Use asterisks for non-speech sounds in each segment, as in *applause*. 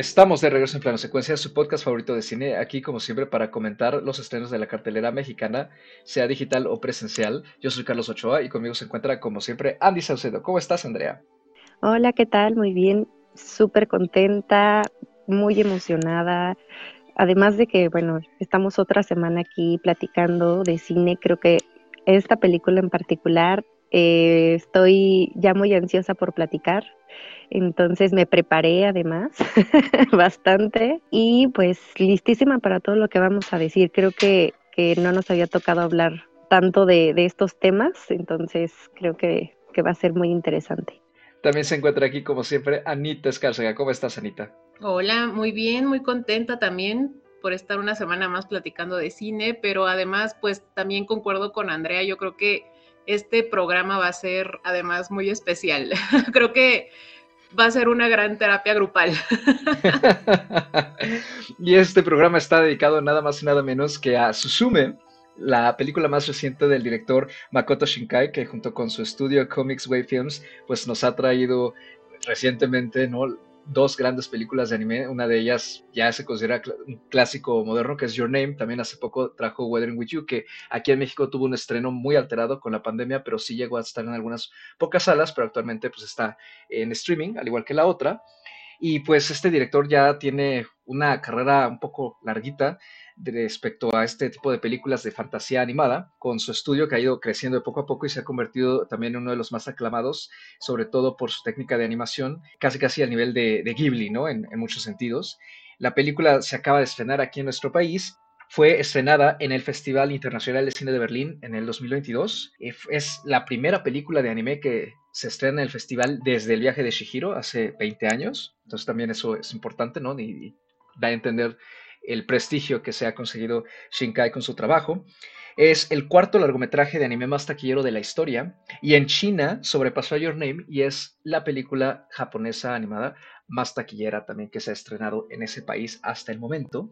Estamos de regreso en Plano Secuencia, su podcast favorito de cine, aquí como siempre para comentar los estrenos de la cartelera mexicana, sea digital o presencial. Yo soy Carlos Ochoa y conmigo se encuentra como siempre Andy Saucedo. ¿Cómo estás, Andrea? Hola, ¿qué tal? Muy bien, súper contenta, muy emocionada. Además de que, bueno, estamos otra semana aquí platicando de cine, creo que esta película en particular eh, estoy ya muy ansiosa por platicar. Entonces me preparé además *laughs* bastante y pues listísima para todo lo que vamos a decir. Creo que, no nos había tocado hablar tanto de, estos temas, entonces creo que, va a ser muy interesante. También se encuentra aquí, como siempre, Anita Escárcega. ¿Cómo estás, Anita? Hola, muy bien, muy contenta también por estar una semana más platicando de cine, pero además, pues también concuerdo con Andrea, yo creo que este programa va a ser además muy especial. *laughs* creo que va a ser una gran terapia grupal. *laughs* *laughs* y este programa está dedicado nada más y nada menos que a Susume, la película más reciente del director Makoto Shinkai, que junto con su estudio Comics Way Films, pues nos ha traído recientemente, ¿no? Dos grandes películas de anime. Una de ellas ya se considera un clásico moderno, que es Your Name. También hace poco trajo Weathering With You, que aquí en México tuvo un estreno muy alterado con la pandemia, pero sí llegó a estar en algunas pocas salas, pero actualmente pues está en streaming, al igual que la otra. Y pues este director ya tiene una carrera un poco larguita respecto a este tipo de películas de fantasía animada, con su estudio que ha ido creciendo de poco a poco y se ha convertido también en uno de los más aclamados, sobre todo por su técnica de animación, casi casi al nivel de, Ghibli, ¿no? En, muchos sentidos. La película se acaba de estrenar aquí en nuestro país fue estrenada en el Festival Internacional de Cine de Berlín en el 2022. Es la primera película de anime que se estrena en el festival desde el viaje de Shihiro hace 20 años. Entonces también eso es importante, ¿no? Y, da a entender el prestigio que se ha conseguido Shinkai con su trabajo. Es el cuarto largometraje de anime más taquillero de la historia y en China sobrepasó a Your Name y es la película japonesa animada más taquillera también que se ha estrenado en ese país hasta el momento.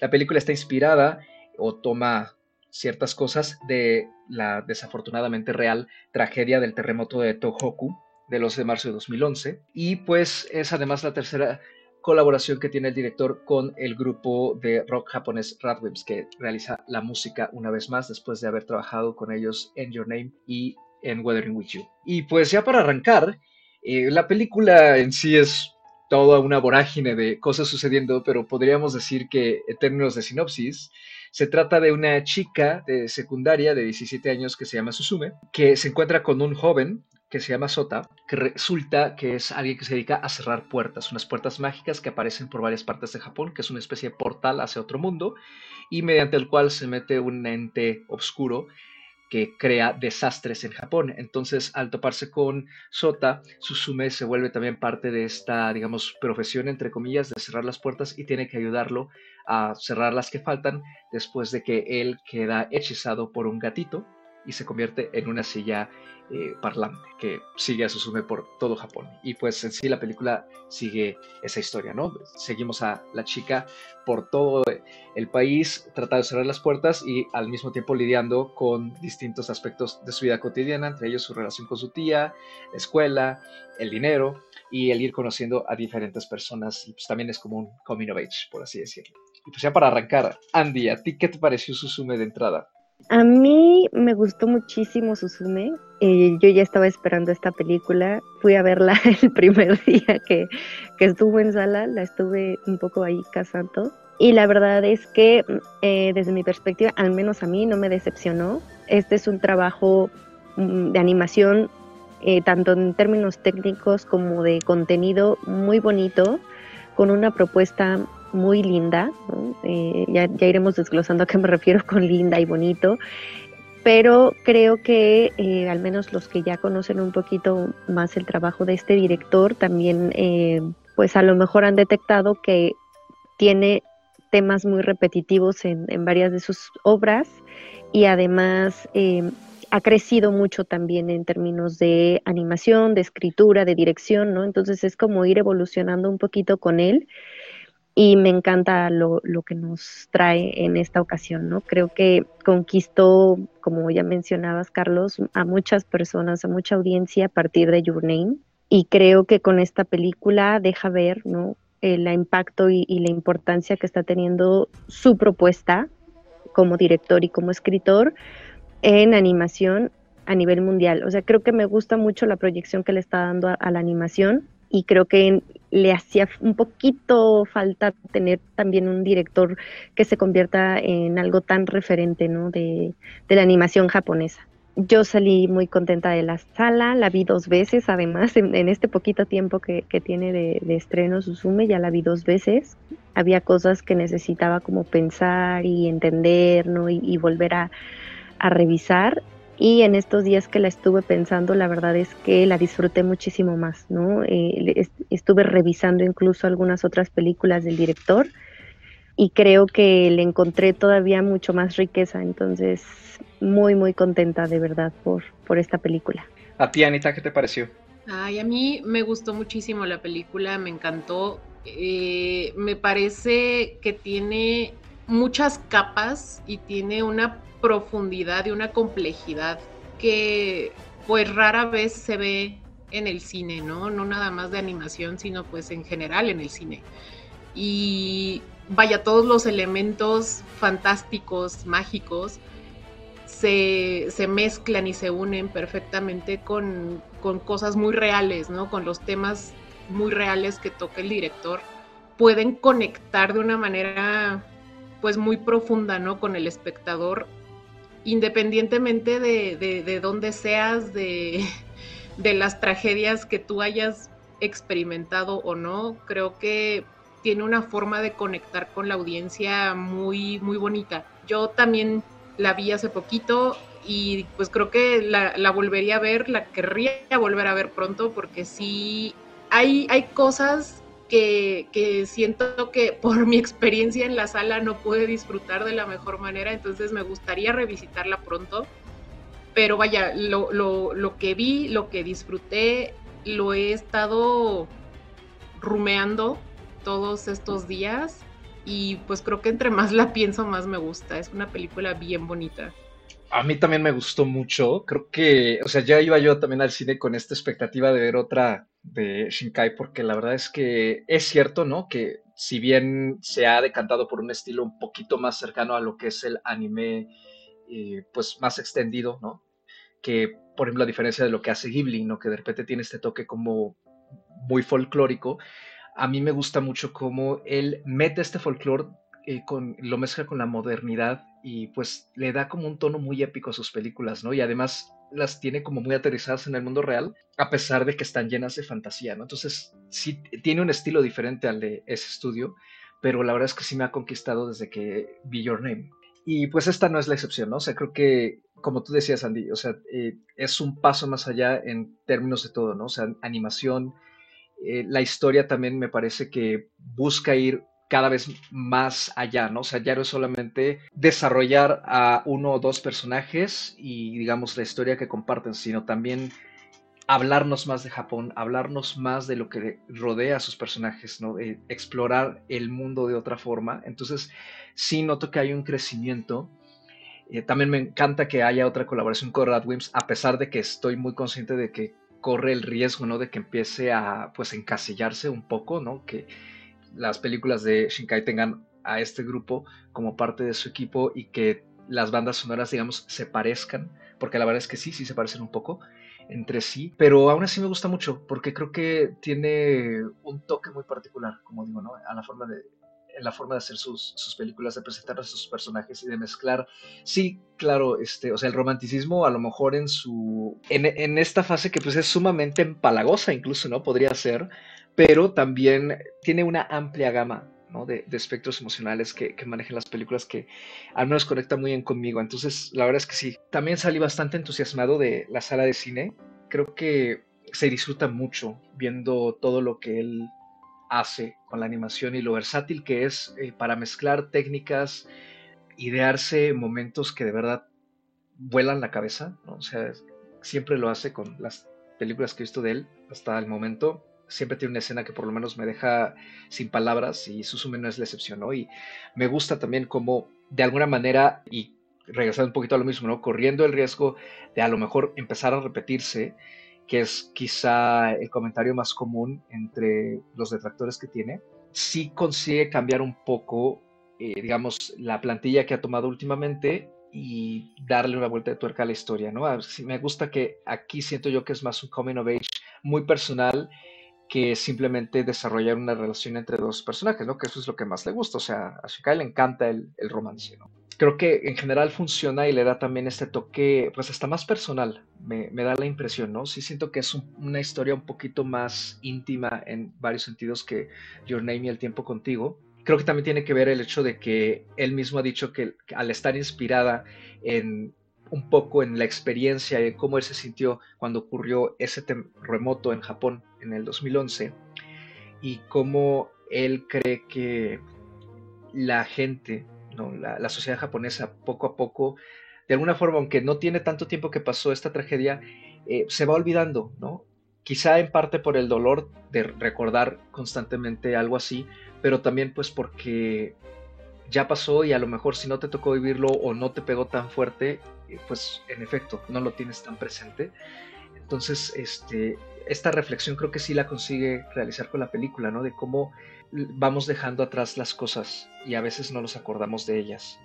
La película está inspirada o toma ciertas cosas de la desafortunadamente real tragedia del terremoto de Tohoku del 11 de marzo de 2011 y pues es además la tercera colaboración que tiene el director con el grupo de rock japonés Radwimps, que realiza la música una vez más después de haber trabajado con ellos en Your Name y en Weathering With You. Y pues ya para arrancar, eh, la película en sí es toda una vorágine de cosas sucediendo, pero podríamos decir que en términos de sinopsis, se trata de una chica de secundaria de 17 años que se llama Susume, que se encuentra con un joven que se llama Sota, que resulta que es alguien que se dedica a cerrar puertas, unas puertas mágicas que aparecen por varias partes de Japón, que es una especie de portal hacia otro mundo, y mediante el cual se mete un ente oscuro que crea desastres en Japón. Entonces, al toparse con Sota, Susume se vuelve también parte de esta, digamos, profesión, entre comillas, de cerrar las puertas y tiene que ayudarlo a cerrar las que faltan después de que él queda hechizado por un gatito y se convierte en una silla eh, parlante que sigue a Susume por todo Japón. Y pues en sí la película sigue esa historia, ¿no? Seguimos a la chica por todo el país tratando de cerrar las puertas y al mismo tiempo lidiando con distintos aspectos de su vida cotidiana, entre ellos su relación con su tía, la escuela, el dinero y el ir conociendo a diferentes personas. Y pues también es como un coming of age, por así decirlo. Y pues ya para arrancar, Andy, ¿a ti qué te pareció Susume de entrada? A mí me gustó muchísimo Susume. Eh, yo ya estaba esperando esta película. Fui a verla *laughs* el primer día que, estuvo en sala. La estuve un poco ahí cazando. Y la verdad es que eh, desde mi perspectiva, al menos a mí, no me decepcionó. Este es un trabajo mm, de animación, eh, tanto en términos técnicos como de contenido, muy bonito, con una propuesta muy linda, eh, ya, iremos desglosando a qué me refiero con linda y bonito, pero creo que eh, al menos los que ya conocen un poquito más el trabajo de este director también eh, pues a lo mejor han detectado que tiene temas muy repetitivos en, en varias de sus obras y además ha crecido mucho también en términos de animación, de escritura, de dirección, ¿no? Entonces es como ir evolucionando un poquito con él y me encanta lo, que nos trae en esta ocasión, ¿no? Creo que conquistó, como ya mencionabas, Carlos, a muchas personas, a mucha audiencia a partir de Your Name y creo que con esta película deja ver, ¿no? el impacto y, y, la importancia que está teniendo su propuesta como director y como escritor en animación a nivel mundial. O sea, creo que me gusta mucho la proyección que le está dando a, la animación y creo que le hacía un poquito falta tener también un director que se convierta en algo tan referente ¿no? de, la animación japonesa. Yo salí muy contenta de la sala, la vi dos veces, además, en, este poquito tiempo que, tiene de, de, estreno Susume, ya la vi dos veces. Había cosas que necesitaba como pensar y entender, ¿no? Y, y volver a revisar y en estos días que la estuve pensando, la verdad es que la disfruté muchísimo más, ¿no? Eh, estuve revisando incluso algunas otras películas del director y creo que le encontré todavía mucho más riqueza, entonces muy, muy contenta de verdad por, por esta película. A ti, Anita, ¿qué te pareció? Ay, a mí me gustó muchísimo la película, me encantó. Eh, me parece que tiene muchas capas y tiene una profundidad y una complejidad que pues rara vez se ve en el cine, ¿no? No nada más de animación, sino pues en general en el cine. Y vaya, todos los elementos fantásticos, mágicos, se, se mezclan y se unen perfectamente con, con, cosas muy reales, ¿no? Con los temas muy reales que toca el director. Pueden conectar de una manera pues muy profunda, ¿no? Con el espectador independientemente de, de, dónde seas, de, *laughs* de las tragedias que tú hayas experimentado o no, creo que tiene una forma de conectar con la audiencia muy, muy bonita. Yo también la vi hace poquito y pues creo que la, la, volvería a ver, la querría volver a ver pronto porque sí hay, hay cosas que, siento que por mi experiencia en la sala no pude disfrutar de la mejor manera, entonces me gustaría revisitarla pronto. Pero vaya, lo, lo, lo que vi, lo que disfruté, lo he estado rumeando todos estos días y pues creo que entre más la pienso, más me gusta. Es una película bien bonita. A mí también me gustó mucho. Creo que, o sea, ya iba yo también al cine con esta expectativa de ver otra de Shinkai, porque la verdad es que es cierto, ¿no? Que si bien se ha decantado por un estilo un poquito más cercano a lo que es el anime, eh, pues más extendido, ¿no? Que, por ejemplo, a diferencia de lo que hace Ghibli, ¿no? Que de repente tiene este toque como muy folclórico. A mí me gusta mucho cómo él mete este folclore eh, con, lo mezcla con la modernidad y pues le da como un tono muy épico a sus películas, ¿no? Y además las tiene como muy aterrizadas en el mundo real, a pesar de que están llenas de fantasía, ¿no? Entonces, sí tiene un estilo diferente al de ese estudio, pero la verdad es que sí me ha conquistado desde que vi Your Name. Y pues esta no es la excepción, ¿no? O sea, creo que, como tú decías, Andy, o sea, eh, es un paso más allá en términos de todo, ¿no? O sea, animación, eh, la historia también me parece que busca ir cada vez más allá, ¿no? O sea, ya no es solamente desarrollar a uno o dos personajes y, digamos, la historia que comparten, sino también hablarnos más de Japón, hablarnos más de lo que rodea a sus personajes, ¿no? Eh, explorar el mundo de otra forma. Entonces, sí noto que hay un crecimiento. Eh, también me encanta que haya otra colaboración con Radwimps, a pesar de que estoy muy consciente de que corre el riesgo, ¿no? De que empiece a, pues, encasillarse un poco, ¿no? Que las películas de Shinkai tengan a este grupo como parte de su equipo y que las bandas sonoras, digamos, se parezcan, porque la verdad es que sí, sí se parecen un poco entre sí, pero aún así me gusta mucho porque creo que tiene un toque muy particular, como digo, ¿no? A la forma de, en la forma de hacer sus, sus, películas, de presentar a sus personajes y de mezclar. Sí, claro, este, o sea, el romanticismo a lo mejor en su, en, en esta fase que pues es sumamente empalagosa incluso, ¿no? Podría ser, pero también tiene una amplia gama de, espectros emocionales que, manejan las películas que al menos conecta muy bien conmigo. Entonces, la verdad es que sí. También salí bastante entusiasmado de la sala de cine. Creo que se disfruta mucho viendo todo lo que él hace con la animación y lo versátil que es eh, para mezclar técnicas, idearse momentos que de verdad vuelan la cabeza. O sea, siempre lo hace con las películas que he visto de él hasta el momento siempre tiene una escena que por lo menos me deja sin palabras y Susume no es la excepción, ¿no? Y me gusta también como de alguna manera, y regresando un poquito a lo mismo, ¿no? Corriendo el riesgo de a lo mejor empezar a repetirse, que es quizá el comentario más común entre los detractores que tiene, sí consigue cambiar un poco, eh, digamos, la plantilla que ha tomado últimamente y darle una vuelta de tuerca a la historia, ¿no? me gusta que aquí siento yo que es más un coming of age muy personal que simplemente desarrollar una relación entre dos personajes, ¿no? Que eso es lo que más le gusta, o sea, a Shikai le encanta el, el romance, ¿no? Creo que en general funciona y le da también este toque, pues hasta más personal, me, da la impresión, ¿no? Sí siento que es una historia un poquito más íntima en varios sentidos que Your Name y El Tiempo Contigo, creo que también tiene que ver el hecho de que él mismo ha dicho que, al estar inspirada en un poco en la experiencia y cómo él se sintió cuando ocurrió ese terremoto en Japón en el 2011 y cómo él cree que la gente, ¿no? la, sociedad japonesa poco a poco, de alguna forma, aunque no tiene tanto tiempo que pasó esta tragedia, eh, se va olvidando, ¿no? Quizá en parte por el dolor de recordar constantemente algo así, pero también pues porque ya pasó y a lo mejor si no te tocó vivirlo o no te pegó tan fuerte, eh, pues en efecto no lo tienes tan presente. Entonces, este, esta reflexión creo que sí la consigue realizar con la película, ¿no? De cómo vamos dejando atrás las cosas y a veces no nos acordamos de ellas.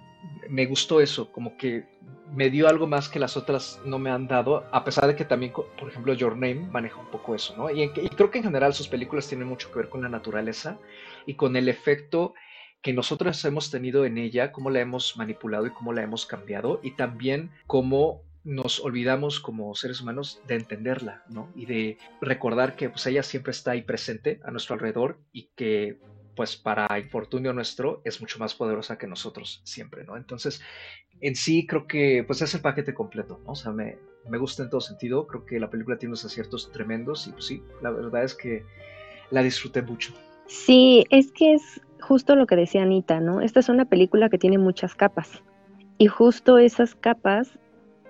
Me gustó eso, como que me dio algo más que las otras no me han dado, a pesar de que también, por ejemplo, Your Name maneja un poco eso, ¿no? Y, creo que en general sus películas tienen mucho que ver con la naturaleza y con el efecto que nosotros hemos tenido en ella, cómo la hemos manipulado y cómo la hemos cambiado, y también cómo nos olvidamos como seres humanos de entenderla, ¿no? Y de recordar que pues ella siempre está ahí presente a nuestro alrededor y que pues para infortunio nuestro es mucho más poderosa que nosotros siempre, ¿no? Entonces, en sí creo que pues es el paquete completo, ¿no? O sea, me, me gusta en todo sentido, creo que la película tiene unos aciertos tremendos y pues sí, la verdad es que la disfruté mucho. Sí, es que es justo lo que decía Anita, ¿no? Esta es una película que tiene muchas capas y justo esas capas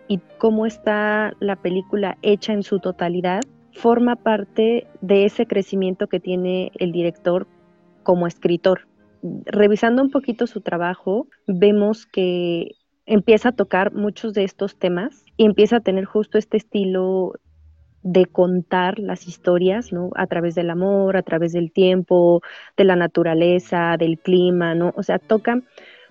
y cómo está la película hecha en su totalidad forma parte de ese crecimiento que tiene el director como escritor. Revisando un poquito su trabajo, vemos que empieza a tocar muchos de estos temas y empieza a tener justo este estilo de contar las historias, ¿no? A través del amor, a través del tiempo, de la naturaleza, del clima, ¿no? O sea, toca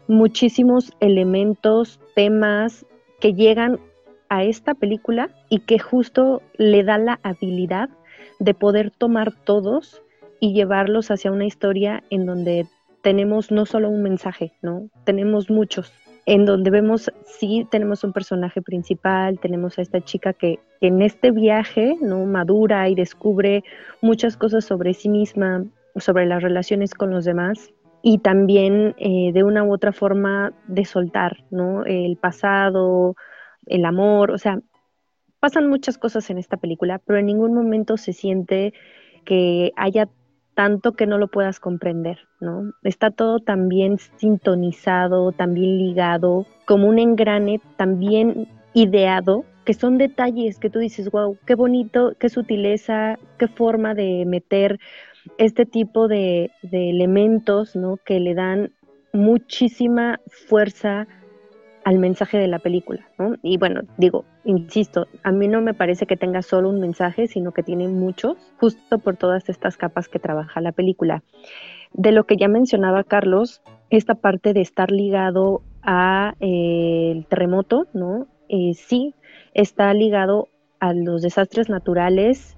muchísimos elementos, temas que llegan a esta película y que justo le da la habilidad de poder tomar todos y llevarlos hacia una historia en donde tenemos no solo un mensaje, ¿no? Tenemos muchos, en donde vemos, sí, tenemos un personaje principal, tenemos a esta chica que, en este viaje, ¿no? Madura y descubre muchas cosas sobre sí misma, sobre las relaciones con los demás y también eh, de una u otra forma de soltar, ¿no? El pasado, el amor, o sea, pasan muchas cosas en esta película, pero en ningún momento se siente que haya tanto que no lo puedas comprender, ¿no? Está todo también sintonizado, también ligado, como un engrane también ideado, que son detalles que tú dices, wow, qué bonito, qué sutileza, qué forma de meter este tipo de, elementos. Que le dan muchísima fuerza al mensaje de la película. Y bueno, digo, insisto, a mí no me parece que tenga solo un mensaje, sino que tiene muchos, justo por todas estas capas que trabaja la película. De lo que ya mencionaba Carlos, esta parte de estar ligado a eh, el terremoto. Eh, sí, está ligado a los desastres naturales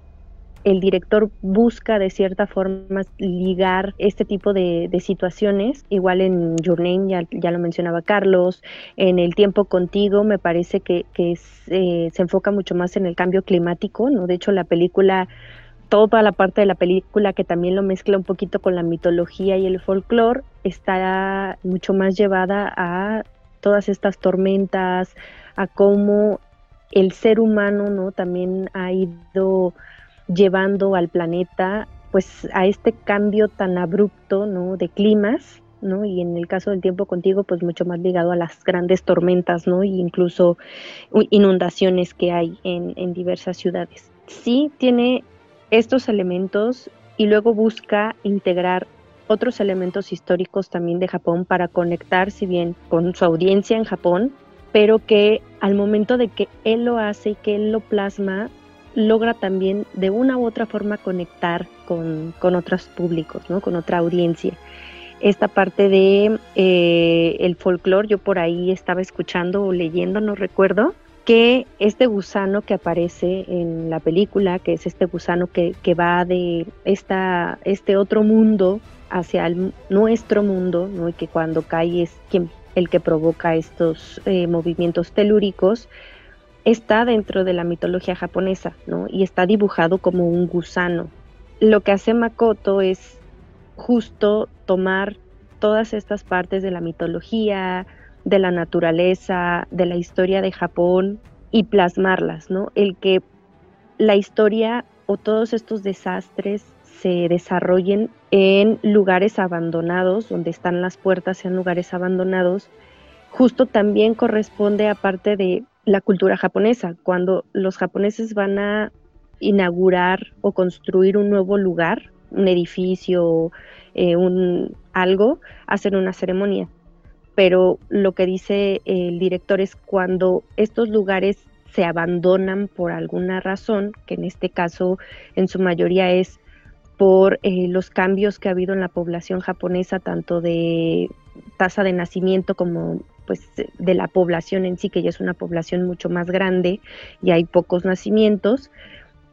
el director busca de cierta forma ligar este tipo de, situaciones. Igual en Your Name, ya, lo mencionaba Carlos, en El tiempo contigo me parece que, eh, se enfoca mucho más en el cambio climático, ¿no? De hecho, la película toda la parte de la película que también lo mezcla un poquito con la mitología y el folclore está mucho más llevada a todas estas tormentas, a cómo el ser humano no también ha ido llevando al planeta pues a este cambio tan abrupto ¿no? de climas, ¿no? Y en el caso del tiempo contigo, pues mucho más ligado a las grandes tormentas, ¿no? E incluso inundaciones que hay en, en diversas ciudades. Sí tiene estos elementos y luego busca integrar otros elementos históricos también de Japón para conectar, si bien con su audiencia en Japón, pero que al momento de que él lo hace y que él lo plasma, logra también de una u otra forma conectar con, con otros públicos, ¿no? con otra audiencia. Esta parte de eh, el folclore, yo por ahí estaba escuchando o leyendo, no recuerdo, que este gusano que aparece en la película, que es este gusano que, que va de esta, este otro mundo hacia nuestro mundo, ¿no? y que cuando cae es quien, el que provoca estos eh, movimientos telúricos, está dentro de la mitología japonesa, ¿no? Y está dibujado como un gusano. Lo que hace Makoto es justo tomar todas estas partes de la mitología, de la naturaleza, de la historia de Japón y plasmarlas, ¿no? El que la historia o todos estos desastres se desarrollen en lugares abandonados, donde están las puertas en lugares abandonados, justo también corresponde a parte de la cultura japonesa. Cuando los japoneses van a inaugurar o construir un nuevo lugar, un edificio, eh, un algo, hacen una ceremonia. Pero lo que dice el director es cuando estos lugares se abandonan por alguna razón, que en este caso en su mayoría es por eh, los cambios que ha habido en la población japonesa, tanto de tasa de nacimiento como pues de la población en sí, que ya es una población mucho más grande y hay pocos nacimientos.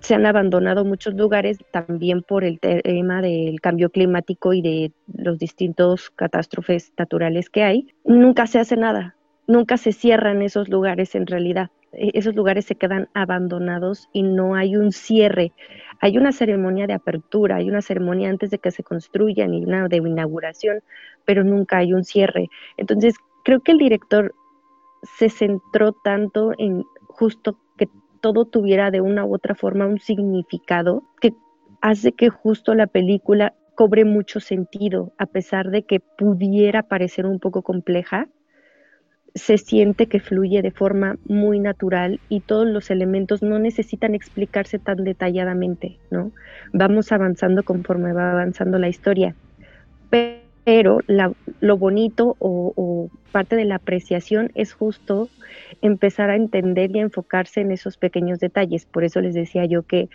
Se han abandonado muchos lugares también por el tema del cambio climático y de los distintos catástrofes naturales que hay. Nunca se hace nada, nunca se cierran esos lugares en realidad. E-, esos lugares se quedan abandonados y no hay un cierre. Hay una ceremonia de apertura, hay una ceremonia antes de que se construyan y una de inauguración, pero nunca hay un cierre. Entonces, creo que el director se centró tanto en justo que todo tuviera de una u otra forma un significado que hace que justo la película cobre mucho sentido, a pesar de que pudiera parecer un poco compleja, se siente que fluye de forma muy natural y todos los elementos no necesitan explicarse tan detalladamente, ¿no? Vamos avanzando conforme va avanzando la historia. Pero pero lo bonito o, parte de la apreciación es justo empezar a entender y a enfocarse en esos pequeños detalles. Por eso les decía yo que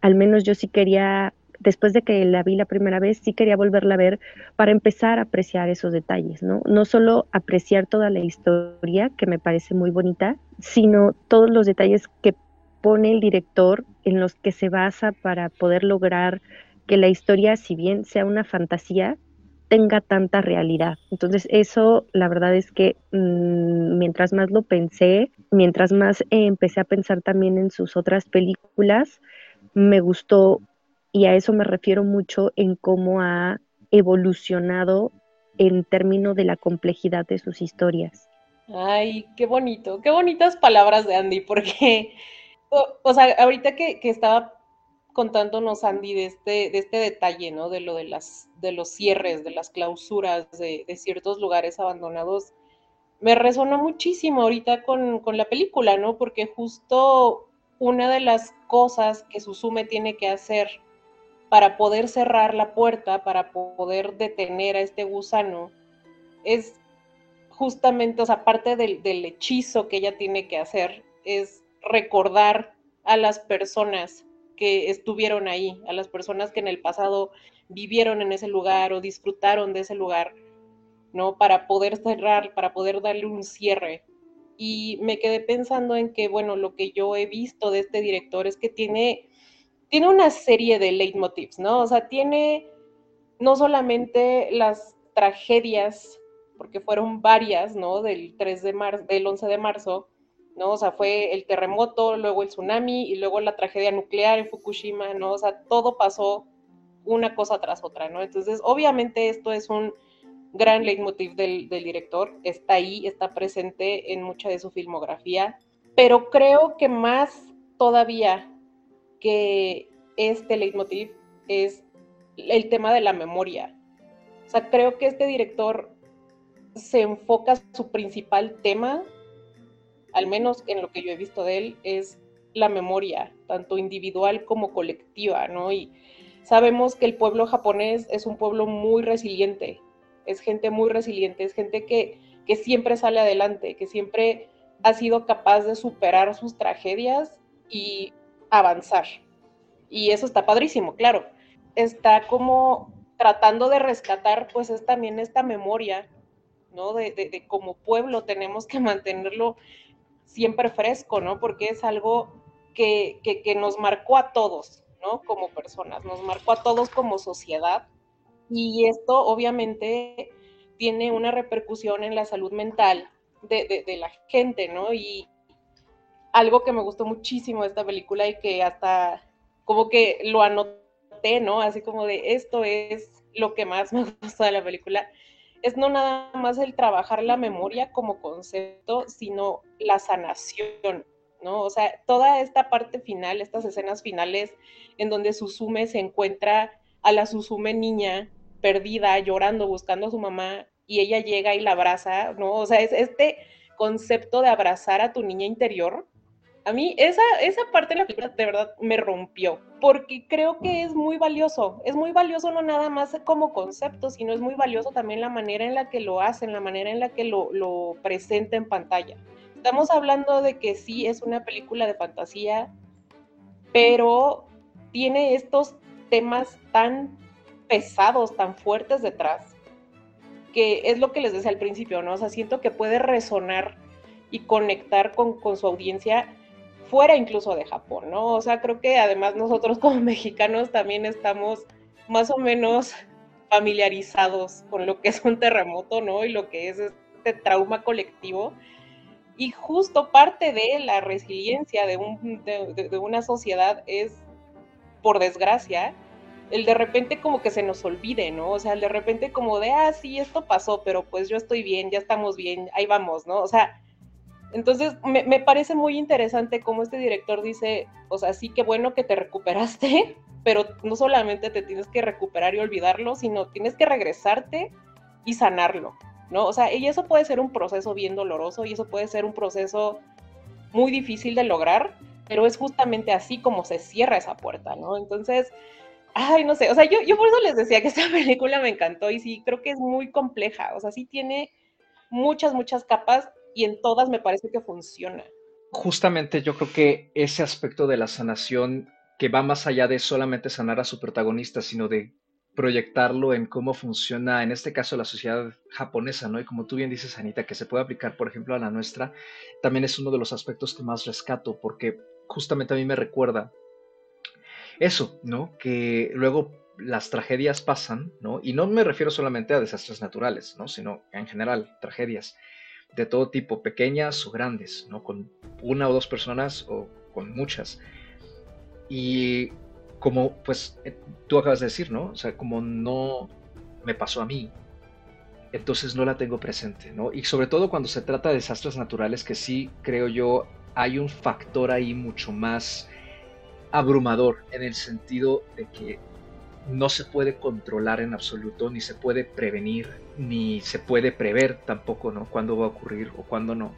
al menos yo sí quería, después de que la vi la primera vez, sí quería volverla a ver para empezar a apreciar esos detalles, ¿no? No solo apreciar toda la historia, que me parece muy bonita, sino todos los detalles que pone el director en los que se basa para poder lograr que la historia, si bien sea una fantasía, tenga tanta realidad. Entonces eso, la verdad es que mm, mientras más lo pensé, mientras más empecé a pensar también en sus otras películas, me gustó y a eso me refiero mucho en cómo ha evolucionado en términos de la complejidad de sus historias. Ay, qué bonito, qué bonitas palabras de Andy, porque, o, sea, ahorita que, que estaba contándonos, Andy, de este, de este detalle, ¿no? De lo de, las, de los cierres, de las clausuras de, ciertos lugares abandonados. Me resonó muchísimo ahorita con, la película, ¿no? Porque justo una de las cosas que Susume tiene que hacer para poder cerrar la puerta, para poder detener a este gusano, es justamente, o sea, aparte del, del hechizo que ella tiene que hacer, es recordar a las personas que estuvieron ahí, a las personas que en el pasado vivieron en ese lugar o disfrutaron de ese lugar, ¿no? Para poder cerrar, para poder darle un cierre. Y me quedé pensando en que, bueno, lo que yo he visto de este director es que tiene, tiene una serie de leitmotivs, ¿no? O sea, tiene no solamente las tragedias, porque fueron varias, ¿no? Del 3 de marzo, del 11 de marzo, ¿no? O sea, fue el terremoto, luego el tsunami y luego la tragedia nuclear en Fukushima, ¿no? O sea, todo pasó una cosa tras otra, ¿no? Entonces, obviamente esto es un gran leitmotiv del, del director, está ahí, está presente en mucha de su filmografía, pero creo que más todavía que este leitmotiv es el tema de la memoria. O sea, creo que este director se enfoca su principal tema al menos en lo que yo he visto de él, es la memoria, tanto individual como colectiva, ¿no? Y sabemos que el pueblo japonés es un pueblo muy resiliente, es gente muy resiliente, es gente que, que siempre sale adelante, que siempre ha sido capaz de superar sus tragedias y avanzar. Y eso está padrísimo, claro. está como tratando de rescatar, pues es también esta memoria, ¿no? De, de, como pueblo tenemos que *laughs* mantenerlo siempre fresco, ¿no? Porque es algo que, que, nos marcó a todos, ¿no? Como personas, nos marcó a todos como sociedad. Y esto obviamente tiene una repercusión en la salud mental de, de, la gente, ¿no? Y algo que me gustó muchísimo de esta película y que hasta como que lo anoté, ¿no? Así como de esto es lo que más me *laughs* gustó de la película, es no nada más el trabajar la memoria como concepto, sino la sanación, ¿no? O sea, toda esta parte final, estas escenas finales en donde Susume se encuentra a la Susume niña perdida, llorando, buscando a su mamá, y ella llega y la abraza, ¿no? O sea, es este concepto de abrazar a tu niña interior, a mí esa, esa parte de la película de verdad me rompió, porque creo que es muy valioso. Es muy valioso no nada más como concepto, sino es muy valioso también la manera en la que lo hacen, la manera en la que lo, lo presenta en pantalla. Estamos hablando de que sí es una película de fantasía, pero tiene estos temas tan pesados, tan fuertes detrás, que es lo que les decía al principio, ¿no? O sea, siento que puede resonar y conectar con, con su audiencia fuera incluso de Japón, ¿no? O sea, creo que además nosotros como *laughs* mexicanos también estamos más o menos familiarizados con lo que es un terremoto, ¿no? Y lo que es este trauma colectivo. Y justo parte de la resiliencia de, un, de, una sociedad es, por desgracia, el de repente como que se nos olvide, ¿no? O sea, el de repente como de, ah, sí, esto pasó, pero pues yo estoy bien, ya estamos bien, ahí vamos, ¿no? O sea, entonces, me, parece muy interesante cómo este director dice, o sea, sí que bueno que te recuperaste, *laughs* pero no solamente te tienes que recuperar y olvidarlo, sino tienes que regresarte y sanarlo, ¿no? O sea, y eso puede ser un proceso bien doloroso y eso puede ser un proceso muy difícil de lograr, pero es justamente así como se cierra esa puerta, ¿no? Entonces, ay, no sé, o sea, yo, yo por eso les decía que *laughs* esta película me encantó y sí, creo que es muy compleja, o sea, sí tiene muchas, muchas capas y en todas me parece que funciona. Justamente yo creo que ese aspecto de la sanación que va más allá de solamente sanar a su protagonista, sino de proyectarlo en cómo funciona, en este caso, la sociedad japonesa, ¿no? Y como tú bien dices, Anita, que se puede aplicar, por ejemplo, a la nuestra, también es uno de los aspectos que más rescato, porque justamente a mí me recuerda eso, ¿no? Que luego las tragedias pasan, ¿no? Y no me refiero solamente a desastres naturales, ¿no? Sino en general, tragedias de todo tipo, pequeñas o grandes, ¿no? Con una o dos personas o con muchas. Y como, pues, eh, tú acabas de decir, ¿no? O sea, como no me pasó a mí, entonces no la tengo presente, ¿no? Y sobre todo cuando se trata de desastres naturales, que sí creo yo hay un factor ahí mucho más abrumador en el sentido de que no se puede controlar en absoluto, ni se puede prevenir, ni se puede prever tampoco, ¿no? Cuándo va a ocurrir o cuándo no.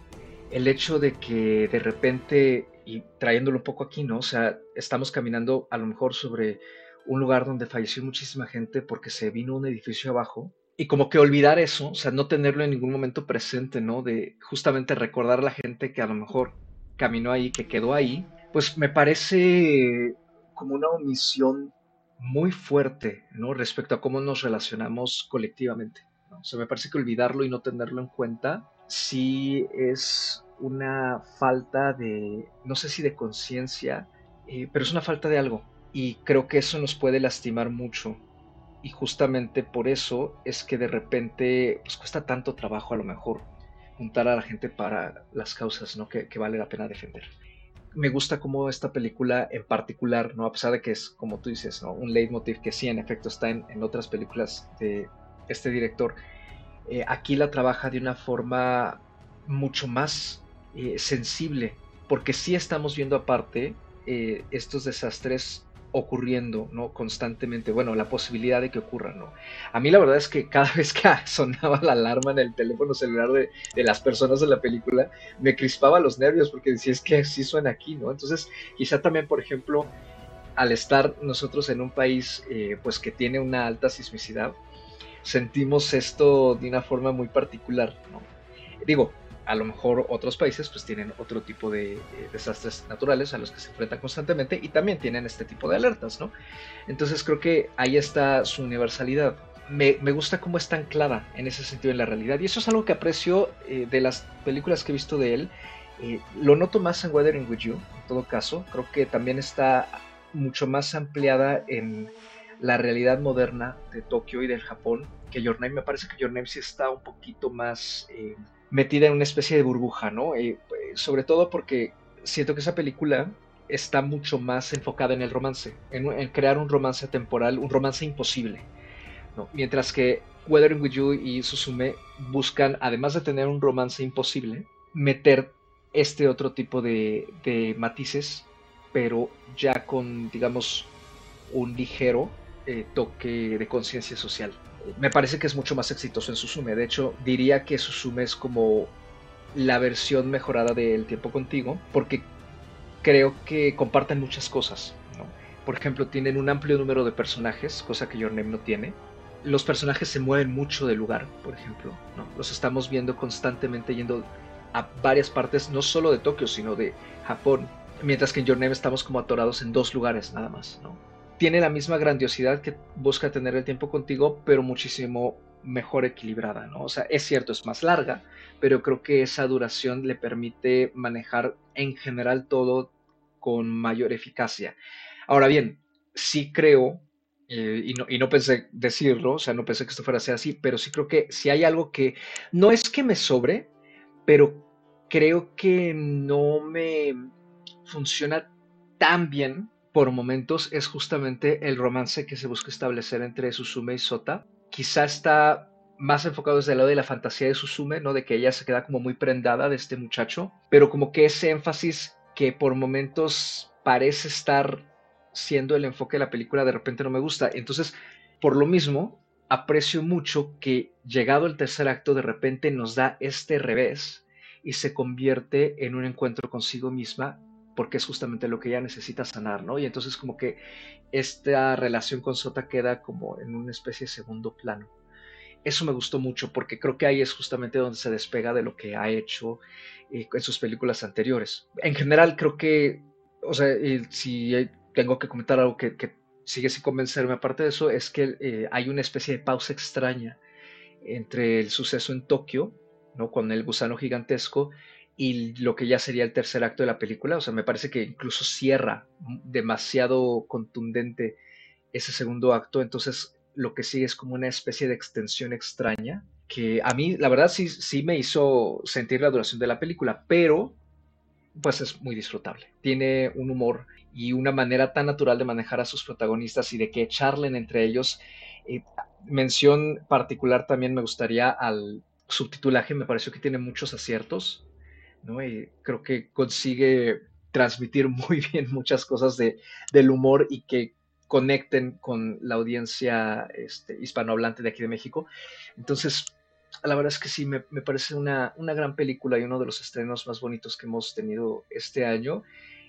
El hecho de que de repente, y trayéndolo un poco aquí, ¿no? O sea, estamos caminando a lo mejor sobre un lugar donde falleció muchísima gente porque se vino un edificio abajo. Y como que olvidar eso, o sea, no tenerlo en ningún momento presente, ¿no? De justamente recordar a la gente que a lo mejor caminó ahí, que quedó ahí, pues me parece como una omisión muy fuerte ¿no? respecto a cómo nos relacionamos colectivamente. O sea, me parece que olvidarlo y no tenerlo en cuenta sí es una falta de, no sé si de conciencia, eh, pero es una falta de algo. Y creo que eso nos puede lastimar mucho. Y justamente por eso es que de repente pues, cuesta tanto trabajo a lo mejor juntar a la gente para las causas ¿no? que vale la pena defender me gusta cómo esta película en particular, ¿no? A pesar de que es, como tú dices, ¿no? Un leitmotiv que sí, en efecto, está en, otras películas de este director, eh, aquí la trabaja de una forma mucho más eh, sensible, porque sí estamos viendo aparte eh, estos desastres ocurriendo, ¿no? Constantemente, bueno, la posibilidad de que ocurra, ¿no? A mí la verdad es que cada *laughs* vez que sonaba la alarma en el teléfono celular de, las personas de la película, me crispaba los nervios porque decía, que sí suena aquí, ¿no? Entonces, quizá también, por ejemplo, al estar nosotros en un país, eh, pues que tiene una alta sismicidad, sentimos esto de una forma muy particular, ¿no? Digo, a lo mejor otros países pues tienen otro tipo de desastres naturales a los que se enfrentan constantemente y también tienen este tipo de alertas, ¿no? Entonces creo que ahí está su universalidad. Me, gusta cómo está anclada en ese sentido en la realidad y eso es algo que aprecio eh, de las películas que he visto de él. Eh, lo noto más en Weathering With You, en todo caso. Creo que también está mucho más ampliada en la realidad moderna de Tokio y del Japón que Your Name. Me parece que Your Name sí está un poquito más... Metida en una especie de burbuja, ¿no? Eh, sobre todo porque siento que esa película está mucho más enfocada en el romance, en, crear un romance temporal, un romance imposible, ¿no? Mientras que Weathering With You y Susume buscan, además de tener un romance imposible, meter este otro tipo de, de matices, pero ya con, digamos, un ligero eh, toque de conciencia social me parece que es mucho más exitoso en Susume. De hecho, diría que Susume es como la versión mejorada de El tiempo contigo, porque creo que comparten muchas cosas. Por ejemplo, tienen un amplio número de personajes, cosa que Your Name no tiene. Los personajes se mueven mucho de lugar, por ejemplo. Los estamos viendo constantemente yendo a varias partes, no solo de Tokio, sino de Japón. Mientras que en Your Name estamos como atorados en dos lugares nada más. ¿no? Tiene la misma grandiosidad que busca tener el tiempo contigo, pero muchísimo mejor equilibrada, ¿no? O sea, es cierto, es más larga, pero creo que esa duración le permite manejar en general todo con mayor eficacia. Ahora bien, sí creo, eh, y, no, y, no, pensé decirlo, o sea, no pensé que esto fuera a ser así, pero sí creo que si hay algo que no es que me sobre, pero creo que no me funciona tan bien por momentos es justamente el romance que se busca establecer entre Susume y Sota. Quizá está más enfocado desde el lado de la fantasía de Susume, ¿no? De que ella se queda como muy prendada de este muchacho, pero como que ese énfasis que por momentos parece estar siendo el enfoque de la película de repente no me gusta. Entonces, por lo mismo, aprecio mucho que llegado el tercer acto de repente nos da este revés y se convierte en un encuentro consigo misma porque es justamente lo que ella necesita sanar, ¿no? Y entonces como que esta relación con Sota queda como en una especie de segundo plano. Eso me gustó mucho porque creo que ahí es justamente donde se despega de lo que ha hecho eh, en sus películas anteriores. En general creo que, o sea, si tengo que comentar algo que, sigue sin convencerme aparte de eso, es que eh, hay una especie de pausa extraña entre el suceso en Tokio, ¿no? Con el gusano gigantesco y lo que ya sería el tercer acto de la película. O sea, me parece que incluso cierra demasiado contundente ese segundo acto. Entonces, lo que sigue es como una especie de extensión extraña que a mí, la verdad, sí, sí me hizo sentir la duración de la película, pero pues es muy disfrutable. Tiene un humor y una manera tan natural de manejar a sus protagonistas y de que charlen entre ellos. Mención particular también me gustaría al subtitulaje, me pareció que tiene muchos aciertos y creo que consigue transmitir *laughs* muy bien muchas cosas de, del humor y que conecten con la audiencia este, hispanohablante de aquí de México. Entonces, la verdad es que sí, me, parece una, una, gran película y uno de los estrenos más bonitos que hemos tenido este año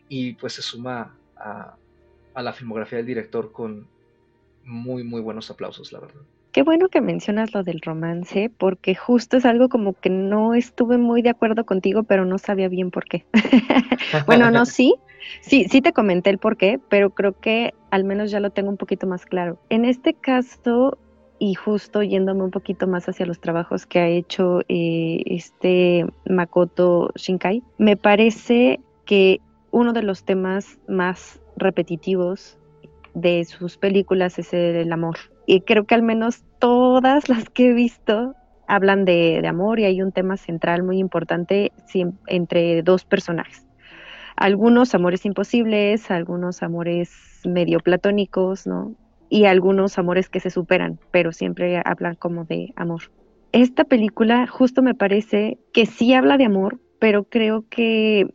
y pues se suma a, a la filmografía del director con muy, muy buenos aplausos, la verdad. Qué bueno que mencionas lo del romance, porque justo es algo como que no estuve muy de acuerdo contigo, pero no sabía bien por qué. *laughs* bueno, no, *laughs* sí, sí, sí te comenté el por qué, pero creo que al menos ya lo tengo un poquito más claro. En este caso, y justo yéndome un poquito más hacia los trabajos que ha hecho eh, este Makoto Shinkai, me parece que uno de los temas más repetitivos de sus películas es el amor y creo que al menos todas las que he visto hablan de, amor y hay un tema central muy importante entre dos personajes. Algunos amores imposibles, algunos amores medio platónicos, ¿no? Y algunos amores que se superan, pero siempre hablan como de amor. Esta película justo me parece que sí habla de amor, pero creo que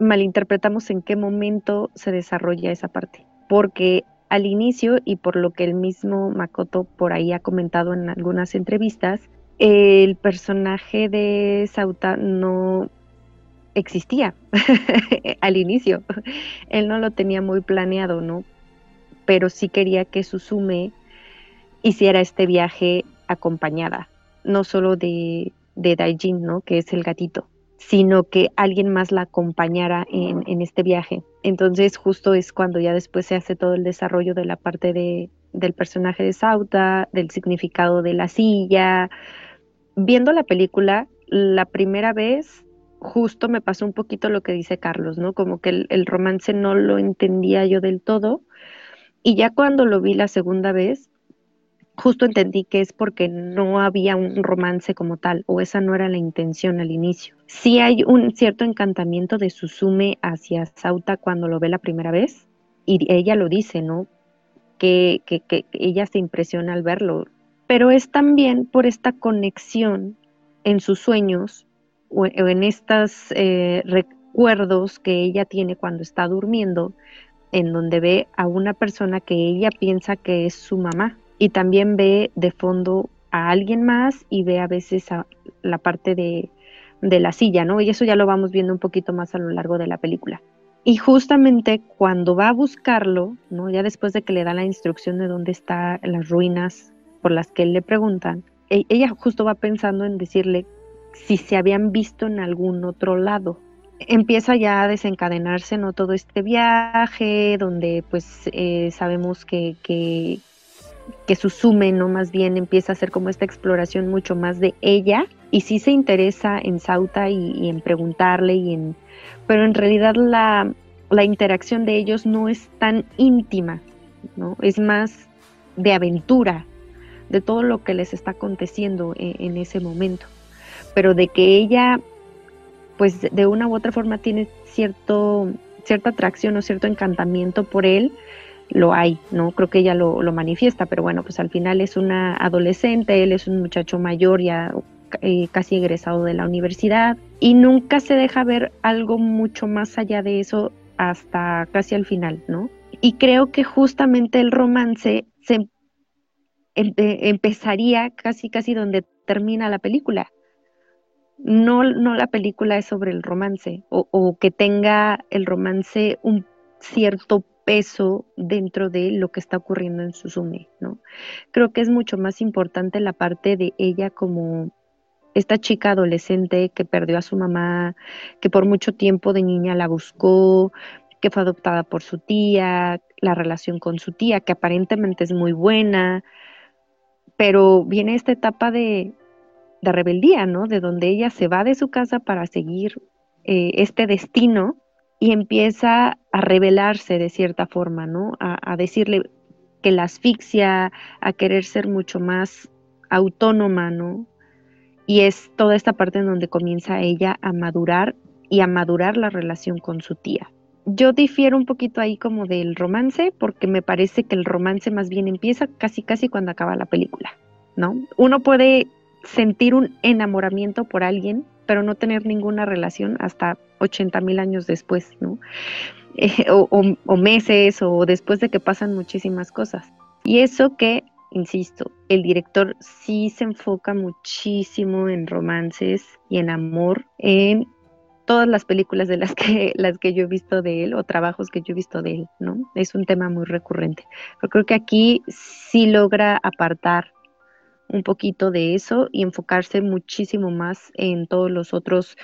malinterpretamos en qué momento se desarrolla esa parte, porque al inicio y por lo que el mismo Makoto por ahí ha comentado en algunas entrevistas, el personaje de Sauta no existía *laughs* al inicio. Él no lo tenía muy planeado, ¿no? Pero sí quería que Susume hiciera este viaje acompañada, no solo de, de Daijin, ¿no? Que es el gatito, sino que alguien más la acompañara en, este viaje. Entonces justo es cuando ya después se hace todo el desarrollo de la parte de, del personaje de Sauta, del significado de la silla. Viendo la película, la primera vez justo me pasó un poquito lo que dice Carlos, ¿no? Como que el, el romance no lo entendía yo del todo. Y ya cuando lo vi la segunda vez, justo entendí que es porque no había un romance como tal, o esa no era la intención al inicio. Sí hay un cierto encantamiento de Susume hacia Sauta cuando lo ve la primera vez, y ella lo dice, ¿no? Que, que, que ella se impresiona al verlo, pero es también por esta conexión en sus sueños o en estos eh, recuerdos que ella tiene cuando está durmiendo, en donde ve a una persona que ella piensa que es su mamá y también ve de fondo a alguien más y ve a veces a la parte de, de la silla, ¿no? Y eso ya lo vamos viendo un poquito más a lo largo de la película. Y justamente cuando va a buscarlo, ¿no? Ya después de que le da la instrucción de dónde están las ruinas por las que él le preguntan, e, ella justo va pensando en decirle si se habían visto en algún otro lado. Empieza ya a desencadenarse ¿no? todo este viaje, donde pues eh, sabemos que, que, que Susume, ¿no? Más bien empieza a hacer como esta exploración mucho más de ella y sí se interesa en Sauta y, en preguntarle y en... Pero en realidad la, interacción de ellos no es tan íntima, ¿no? Es más de aventura, de todo lo que les está aconteciendo en, en ese momento. Pero de que ella, pues de una u otra forma tiene cierto, cierta atracción o cierto encantamiento por él, lo hay, ¿no? Creo que ella lo, manifiesta, pero bueno, pues al final es una adolescente, él es un muchacho mayor ya eh, casi egresado de la universidad y nunca se deja ver algo mucho más allá de eso hasta casi al final, ¿no? Y creo que justamente el romance se empezaría casi casi donde termina la película. No, no la película es sobre el romance o, o que tenga el romance un cierto peso dentro de lo que está ocurriendo en Susume, ¿no? Creo que es mucho más importante la parte de ella como esta chica adolescente que perdió a su mamá, que por mucho tiempo de niña la buscó, que fue adoptada por su tía, la relación con su tía, que aparentemente es muy buena, pero viene esta etapa de, de rebeldía, ¿no? De donde ella se va de su casa para seguir eh, este destino y empieza a rebelarse de cierta forma, ¿no? A, decirle que la asfixia, a querer ser mucho más autónoma, ¿no? Y es toda esta parte en donde comienza ella a madurar y a madurar la relación con su tía. Yo difiero un poquito ahí como del romance, porque me parece que el romance más bien empieza casi casi cuando acaba la película, ¿no? Uno puede sentir un enamoramiento por alguien, pero no tener ninguna relación hasta 80 mil años después, ¿no? *laughs* Eh, o, meses o después de que pasan muchísimas cosas. Y eso que, insisto, el director sí se enfoca muchísimo en romances y en amor en todas las películas de las que, *laughs* las que yo he visto de él o trabajos que yo he visto de él, ¿no? Es un tema muy recurrente. Pero creo que aquí sí logra apartar un poquito de eso y enfocarse muchísimo más en todos los otros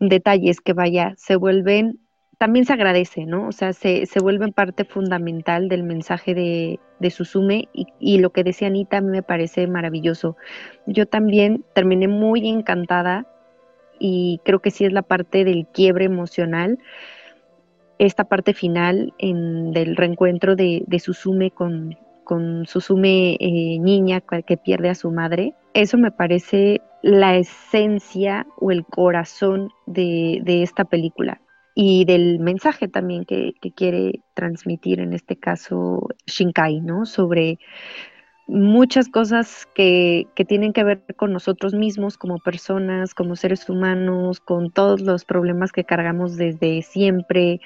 detalles que vaya, se vuelven, también se agradece, ¿no? O sea, se, se parte fundamental del mensaje de, de Susume y, y, lo que decía Anita a mí me parece maravilloso. Yo también terminé muy encantada y creo que sí es la parte del quiebre emocional, esta parte final en, del reencuentro de, de Susume con, con Susume eh, niña que pierde a su madre, eso me parece la esencia o el corazón de, esta película y del mensaje también que, quiere transmitir en este caso Shinkai, ¿no? Sobre muchas cosas que, que, tienen que ver con nosotros mismos como personas, como seres humanos, con todos los problemas que cargamos desde siempre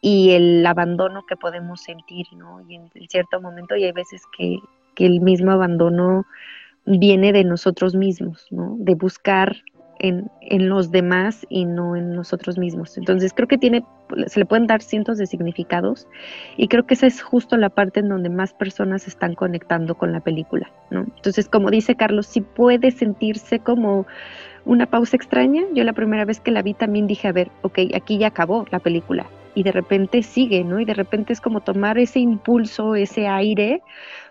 y el abandono que podemos sentir, ¿no? Y en, cierto momento, y hay veces que, el mismo abandono viene de nosotros mismos, ¿no? De buscar en, los demás y no en nosotros mismos. Entonces creo que tiene, se le pueden dar cientos de significados y creo que esa es justo la parte en donde más personas están conectando con la película, ¿no? Entonces, como dice Carlos, sí puede sentirse como una pausa extraña. Yo la primera vez que la vi también dije, a ver, ok, aquí ya acabó la película. Y de repente sigue, ¿no? Y de repente es como tomar ese impulso, ese aire,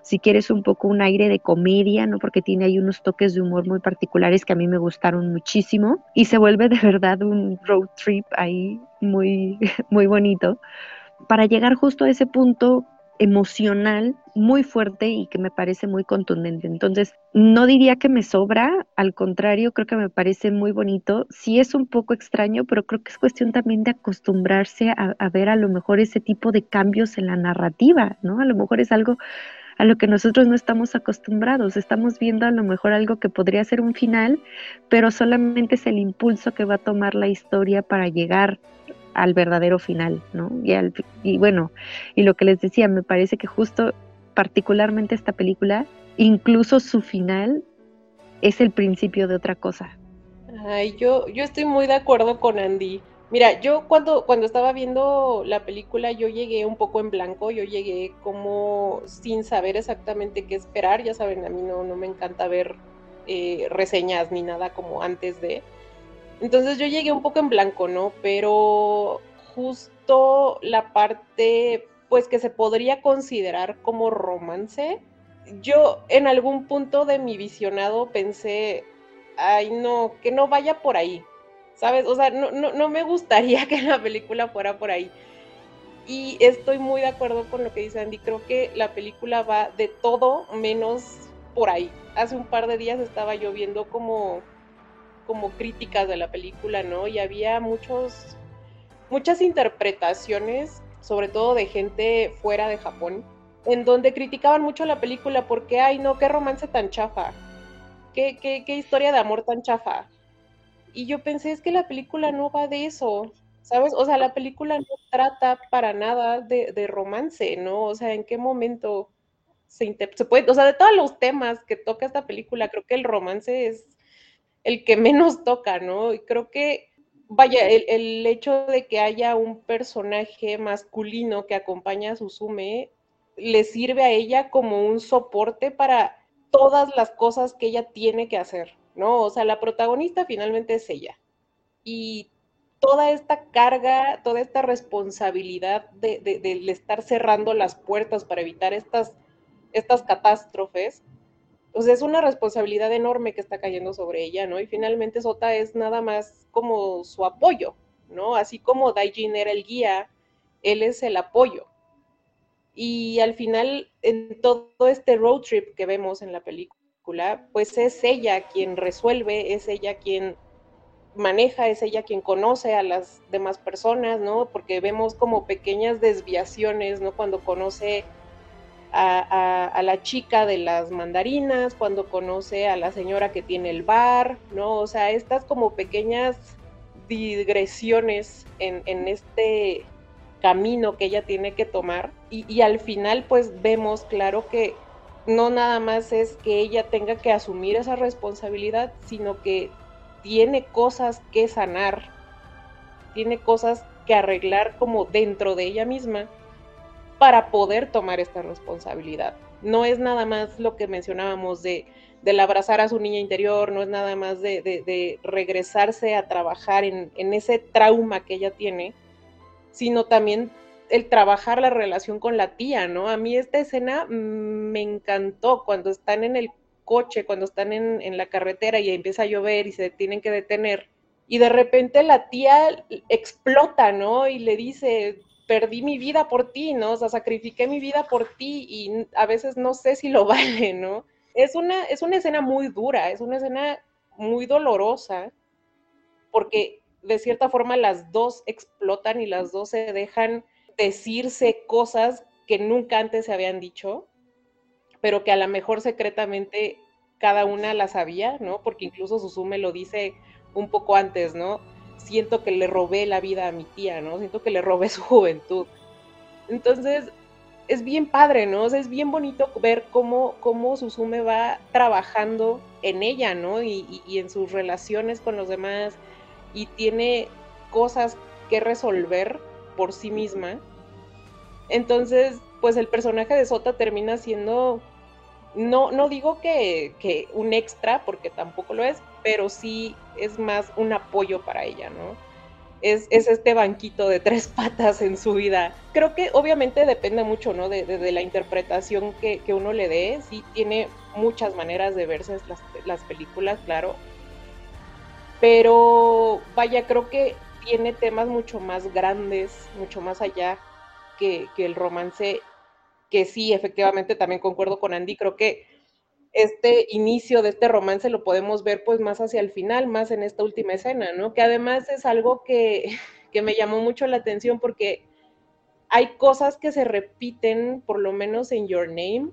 si quieres un poco un aire de comedia, ¿no? Porque tiene ahí unos toques de humor muy particulares que a mí me gustaron muchísimo. Y se vuelve de verdad un road trip ahí muy, *laughs* muy bonito. Para llegar justo a ese punto emocional muy fuerte y que me parece muy contundente. Entonces, no diría que me sobra, al contrario, creo que me parece muy bonito. Sí es un poco extraño, pero creo que es cuestión también de acostumbrarse a, ver a lo mejor ese tipo de cambios en la narrativa, ¿no? A lo mejor es algo a lo que nosotros no estamos acostumbrados. Estamos viendo a lo mejor algo que podría ser un final, pero solamente es el impulso que va a tomar la historia para llegar al verdadero final, ¿no? Y, y bueno, y lo que les decía, me parece que justo particularmente esta película, incluso su final es el principio de otra cosa. Ay, yo, yo estoy muy de acuerdo con Andy. Mira, yo cuando, cuando estaba viendo la película, yo llegué un poco en blanco, yo llegué como sin saber exactamente qué esperar, ya saben, a mí no, no me encanta ver eh, reseñas ni nada como antes de... Entonces yo llegué un poco en blanco, ¿no? Pero justo la parte, pues que se podría considerar como romance, yo en algún punto de mi visionado pensé, ay no, que no vaya por ahí, ¿sabes? O sea, no, no, no me gustaría *laughs* que la película fuera por ahí. Y estoy muy de acuerdo con lo que dice Andy, creo que la película va de todo menos por ahí. Hace un par de días estaba yo viendo como como críticas de la película, ¿no? Y había muchos, muchas interpretaciones, sobre todo de gente fuera de Japón, en donde criticaban mucho la película porque, ay, no, qué romance tan chafa, qué, qué, qué historia de amor tan chafa. Y yo pensé, es que la película no va de eso, ¿sabes? O sea, la película no trata para nada de, romance, ¿no? O sea, ¿en qué momento se, se puede, o sea, de todos los temas que toca esta película, creo que el romance es el que menos toca, ¿no? Y creo que, vaya, el, hecho de que haya un personaje masculino que acompaña a Susume le sirve a ella como un soporte para todas las cosas que ella tiene que hacer, ¿no? O sea, la protagonista finalmente es ella. Y toda esta carga, toda esta responsabilidad de, de, estar cerrando las puertas para evitar estas, estas catástrofes, pues es una responsabilidad enorme que está cayendo sobre ella, ¿no? Y finalmente Sota es nada más como su apoyo, ¿no? Así como Daijin era el guía, él es el apoyo. Y al final, en todo este road trip que vemos en la película, pues es ella quien resuelve, es ella quien maneja, es ella quien conoce a las demás personas, ¿no? Porque vemos como pequeñas desviaciones, ¿no? Cuando conoce a, la chica de las mandarinas, cuando conoce a la señora que tiene el bar, ¿no? O sea, estas como pequeñas digresiones en, este camino que ella tiene que tomar y, al final pues vemos claro que no nada más es que ella tenga que asumir esa responsabilidad, sino que tiene cosas que sanar, tiene cosas que arreglar como dentro de ella misma para poder tomar esta responsabilidad. No es nada más lo que mencionábamos de, del abrazar a su niña interior, no es nada más de, regresarse a trabajar en, ese trauma que ella tiene, sino también el trabajar la relación con la tía, ¿no? A mí esta escena me encantó cuando están en el coche, cuando están en, en, la carretera y empieza a llover y se tienen que detener. Y de repente la tía explota, ¿no? Y le dice, perdí mi vida por ti, ¿no? O sea, sacrifiqué mi vida por ti y a veces no sé si lo *laughs* vale, ¿no? Es una, es una escena muy dura, es una escena muy dolorosa, porque de cierta forma las dos explotan y las dos se dejan decirse cosas que nunca antes se habían dicho, pero que a lo mejor secretamente cada una las sabía, ¿no? Porque incluso Susume lo dice un poco antes, ¿no? Siento que le robé la vida a mi tía, ¿no? Siento que le robé su juventud. Entonces, es bien padre, ¿no? es bien bonito ver cómo, cómo Susume va trabajando en ella, ¿no? Y, en sus relaciones con los demás y tiene cosas que resolver por sí misma. Entonces, pues el personaje de Sota termina siendo no, no digo que, que un extra, porque tampoco lo es, pero sí es más un apoyo para ella, ¿no? Es, es, este banquito de tres *laughs* patas en su vida. Creo que obviamente depende mucho, ¿no? De, de, la interpretación que, que, uno le dé. Sí, tiene muchas maneras de verse las, las, películas, claro. Pero vaya, creo que tiene temas mucho más grandes, mucho más allá que, que el romance que sí, efectivamente, también concuerdo con Andy, creo que este inicio de este romance lo podemos ver pues más hacia el final, más en esta última escena, ¿no? Que además es algo que, *laughs* que me llamó mucho la atención porque hay cosas que se repiten, por lo menos en Your Name,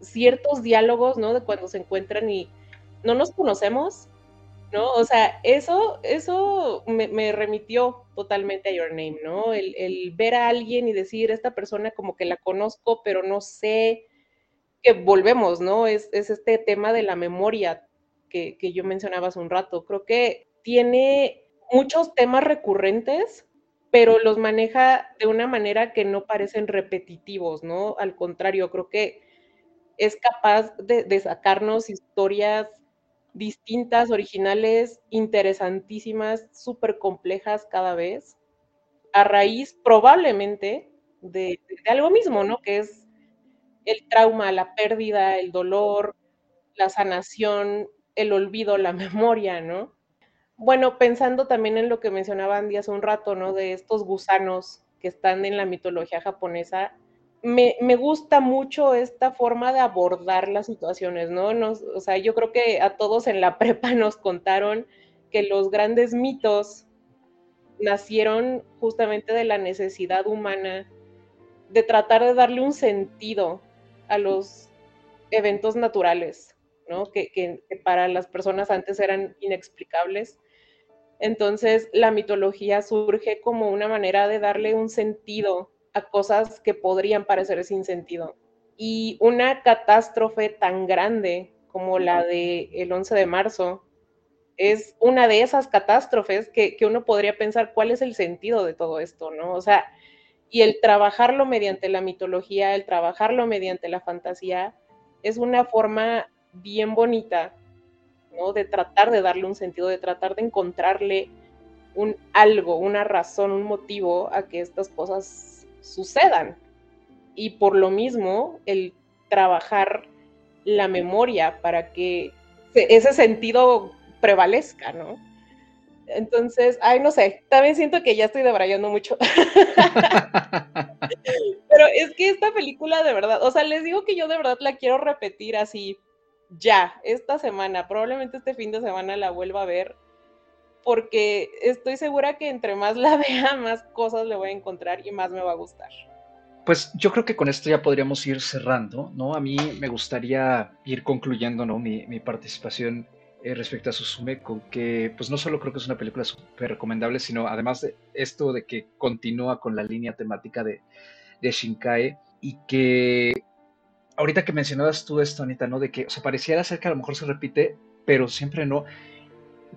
ciertos diálogos, ¿no? De cuando se encuentran y no nos conocemos, ¿no? O sea, eso, eso me, remitió totalmente a Your Name, ¿no? El, el, ver a alguien y decir, esta persona como que la conozco, pero no sé, que volvemos, ¿no? Es, es este tema de la memoria que, que yo mencionaba hace un rato. Creo que tiene muchos temas recurrentes, pero los maneja de una manera que no parecen repetitivos, ¿no? Al contrario, creo que es capaz de sacarnos historias distintas, originales, interesantísimas, súper complejas cada vez, a raíz probablemente de, algo mismo, ¿no? Que es el trauma, la pérdida, el dolor, la sanación, el olvido, la *laughs* memoria, ¿no? Bueno, pensando también en lo que mencionaba Andy hace un rato, ¿no? De estos gusanos que están en la mitología japonesa, me, gusta mucho esta forma de abordar las situaciones, ¿no? Nos, o sea, yo creo que a todos en la *laughs* prepa nos contaron que los grandes mitos nacieron justamente de la necesidad humana de tratar de darle un sentido a los eventos naturales, ¿no? Que, que para las personas antes eran inexplicables. Entonces, la mitología surge como una manera de darle un sentido a cosas que podrían parecer sin sentido. Y una catástrofe tan grande como la del el 11 de marzo es una de esas catástrofes que, que, uno podría pensar cuál es el sentido de todo esto, ¿no? O sea, y el trabajarlo mediante la mitología, el trabajarlo mediante la fantasía, es una forma bien bonita, ¿no? De tratar de darle un sentido, de tratar de encontrarle un algo, una razón, un motivo a que estas cosas sucedan. Y por lo mismo, el trabajar la memoria para que ese sentido prevalezca, ¿no? Entonces, ay, no sé, también siento que ya estoy debrayando mucho. *laughs* Pero es que esta película de verdad, o sea, les digo que yo de verdad la quiero repetir así, ya, esta semana, probablemente este fin de semana la vuelva a ver, porque estoy segura que entre más la *laughs* vea, más cosas le voy a encontrar y más me va a gustar. Pues yo creo que con esto ya podríamos ir cerrando, ¿no? A mí me gustaría ir concluyendo, ¿no? Mi, participación eh, respecto a Susume con que, pues no solo creo que es una película súper recomendable, sino además de esto de que continúa con la línea temática de, de Shinkai y que ahorita que mencionabas tú esto, Anita, ¿no? De que, o sea, pareciera ser que a lo mejor se repite, pero siempre no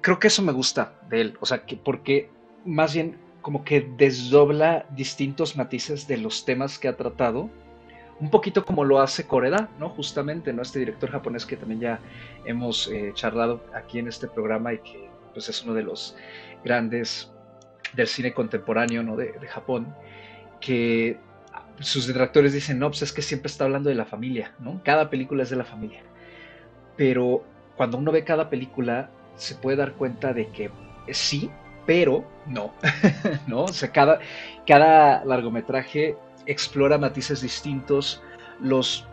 creo que eso me gusta de él, o sea, que porque más bien como que desdobla distintos matices de los temas que ha tratado, un poquito como lo hace Koreda, ¿no? Justamente, ¿no? Este director japonés que también ya hemos eh, charlado aquí en este programa y que pues es uno de los grandes del cine contemporáneo, ¿no? De, de Japón, que sus detractores dicen, no, pues es que siempre está hablando de la familia, ¿no? Cada película es de la familia. Pero cuando uno ve cada película, se puede dar cuenta de que sí, pero no, *laughs* ¿no? O sea, cada, cada largometraje explora matices distintos, los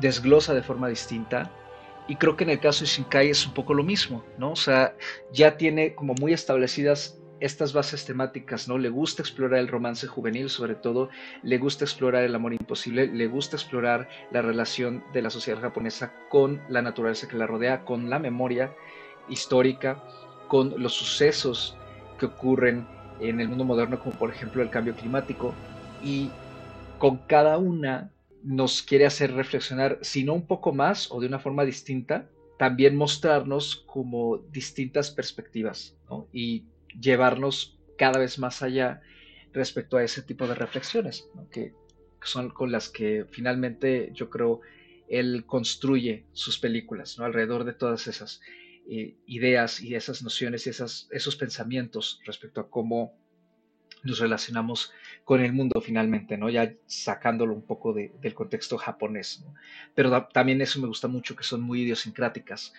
desglosa de forma distinta, y creo que en el caso de Shinkai es un poco lo mismo, ¿no? O sea, ya tiene como muy establecidas estas bases temáticas, ¿no? Le gusta explorar el romance juvenil, sobre todo, le gusta explorar el amor imposible, le gusta explorar la relación de la sociedad japonesa con la naturaleza que la rodea, con la memoria, histórica con los sucesos que ocurren en el mundo moderno, como por ejemplo el cambio climático, y con cada una nos quiere hacer reflexionar, si no un poco más o de una forma distinta, también mostrarnos como distintas perspectivas y llevarnos cada vez más allá respecto a ese tipo de reflexiones, que son con las que finalmente yo creo él construye sus películas, ¿no? Alrededor de todas esas eh, ideas y esas nociones y esos pensamientos respecto a cómo nos relacionamos con el mundo finalmente, ¿no? Ya sacándolo un poco del contexto japonés. Pero también eso me gusta mucho, que son muy idiosincráticas.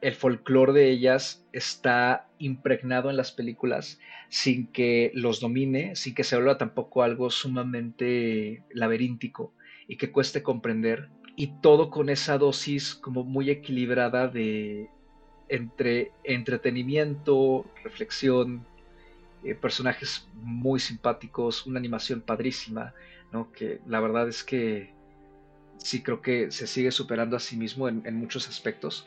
El folclore de ellas está impregnado en las películas sin que los domine, sin que se vuelva tampoco algo sumamente laberíntico y que cueste comprender. Y todo con esa dosis como muy equilibrada de entre entretenimiento, reflexión, eh, personajes muy simpáticos, una animación padrísima, ¿no? Que la verdad es que sí creo que se sigue superando a sí mismo en, muchos aspectos.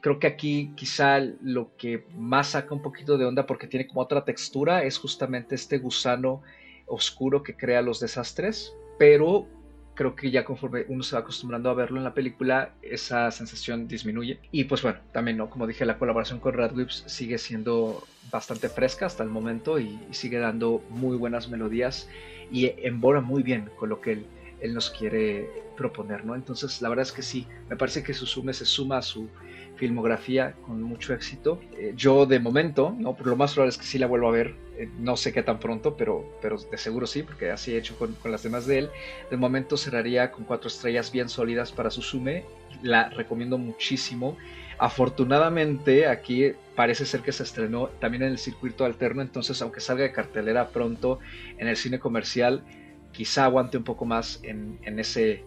Creo que aquí quizá lo que más saca un poquito de onda porque tiene como otra textura es justamente este gusano oscuro que crea los desastres, pero creo que ya conforme uno se va acostumbrando a verlo en la película, esa sensación disminuye. Y pues bueno, también, ¿no? Como dije, la colaboración con Radcliffe sigue siendo bastante fresca hasta el momento y, sigue dando muy buenas melodías y embora muy bien con lo que él, él, nos quiere proponer, ¿no? Entonces, la verdad es que sí, me parece que Susume se suma a su filmografía con mucho éxito. Eh, yo de momento, ¿no? Por lo más probable es que sí la vuelvo a ver, eh, no sé qué tan pronto, pero, pero de seguro sí, porque así he hecho con, con, las demás de él. De momento cerraría con cuatro estrellas bien sólidas para Susume, la recomiendo muchísimo. Afortunadamente aquí parece ser que se estrenó también en el circuito alterno, entonces aunque salga de cartelera pronto en el cine comercial, quizá aguante un poco más en, en ese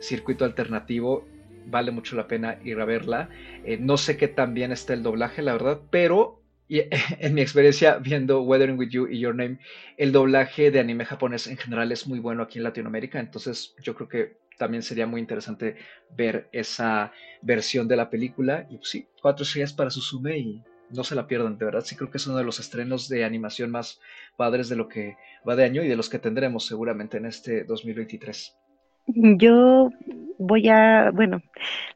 circuito alternativo vale mucho la pena ir a verla. Eh, no sé qué tan bien está el doblaje, la verdad, pero *laughs* en mi experiencia viendo Weathering with You y Your Name, el doblaje de anime japonés en general es muy bueno aquí en Latinoamérica, entonces yo creo que también sería muy interesante ver esa versión de la película. Y pues sí, cuatro estrellas para Susume y no se la pierdan, de verdad. Sí creo que es uno de los estrenos de animación más padres de lo que va de año y de los que tendremos seguramente en este 2023. Yo voy a, bueno,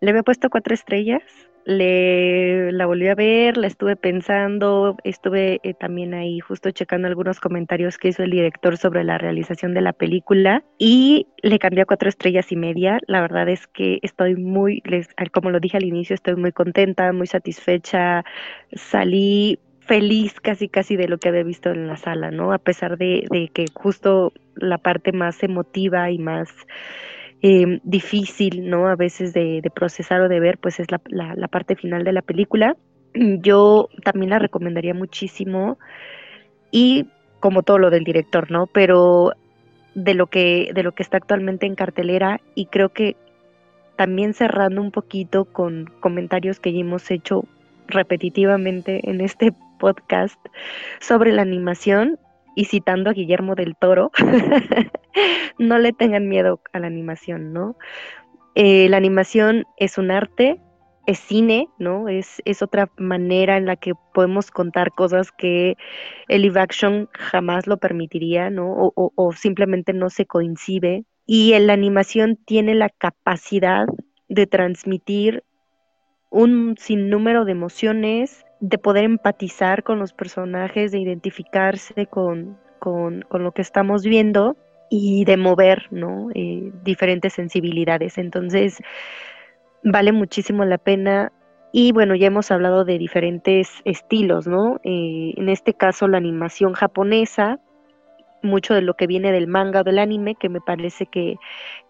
le había puesto cuatro estrellas, le la volví a ver, la estuve pensando, estuve eh, también ahí justo checando algunos comentarios que hizo el director sobre la realización de la película y le cambié a cuatro estrellas y media. La verdad es que estoy muy, les, como lo dije al inicio, estoy muy contenta, muy satisfecha. Salí feliz casi casi de lo que había visto en la sala, ¿no? A pesar de, que justo la parte más emotiva y más eh, difícil, ¿no? A veces de, procesar o de ver, pues es la, la, parte final de la película. *clears throat* Yo también la recomendaría muchísimo y como todo lo del director, ¿no? Pero de lo que, de lo que está actualmente en cartelera y creo que también cerrando un poquito con comentarios que ya hemos hecho repetitivamente en este podcast sobre la animación y citando a Guillermo del Toro, *laughs* no le tengan miedo a la animación, ¿no? Eh, la animación es un arte, es cine, ¿no? Es, es otra manera en la que podemos contar cosas que el live action jamás lo permitiría, ¿no? O, o simplemente no se coincide. Y la animación tiene la capacidad de transmitir un sinnúmero de emociones, de poder empatizar con los personajes, de identificarse con, lo que estamos viendo y de mover ¿no? Eh, diferentes sensibilidades. Entonces, vale muchísimo la pena. Y bueno, ya hemos hablado de diferentes estilos, ¿no? Eh, en este caso, la animación japonesa, mucho de lo que viene del manga o del anime, que me parece que,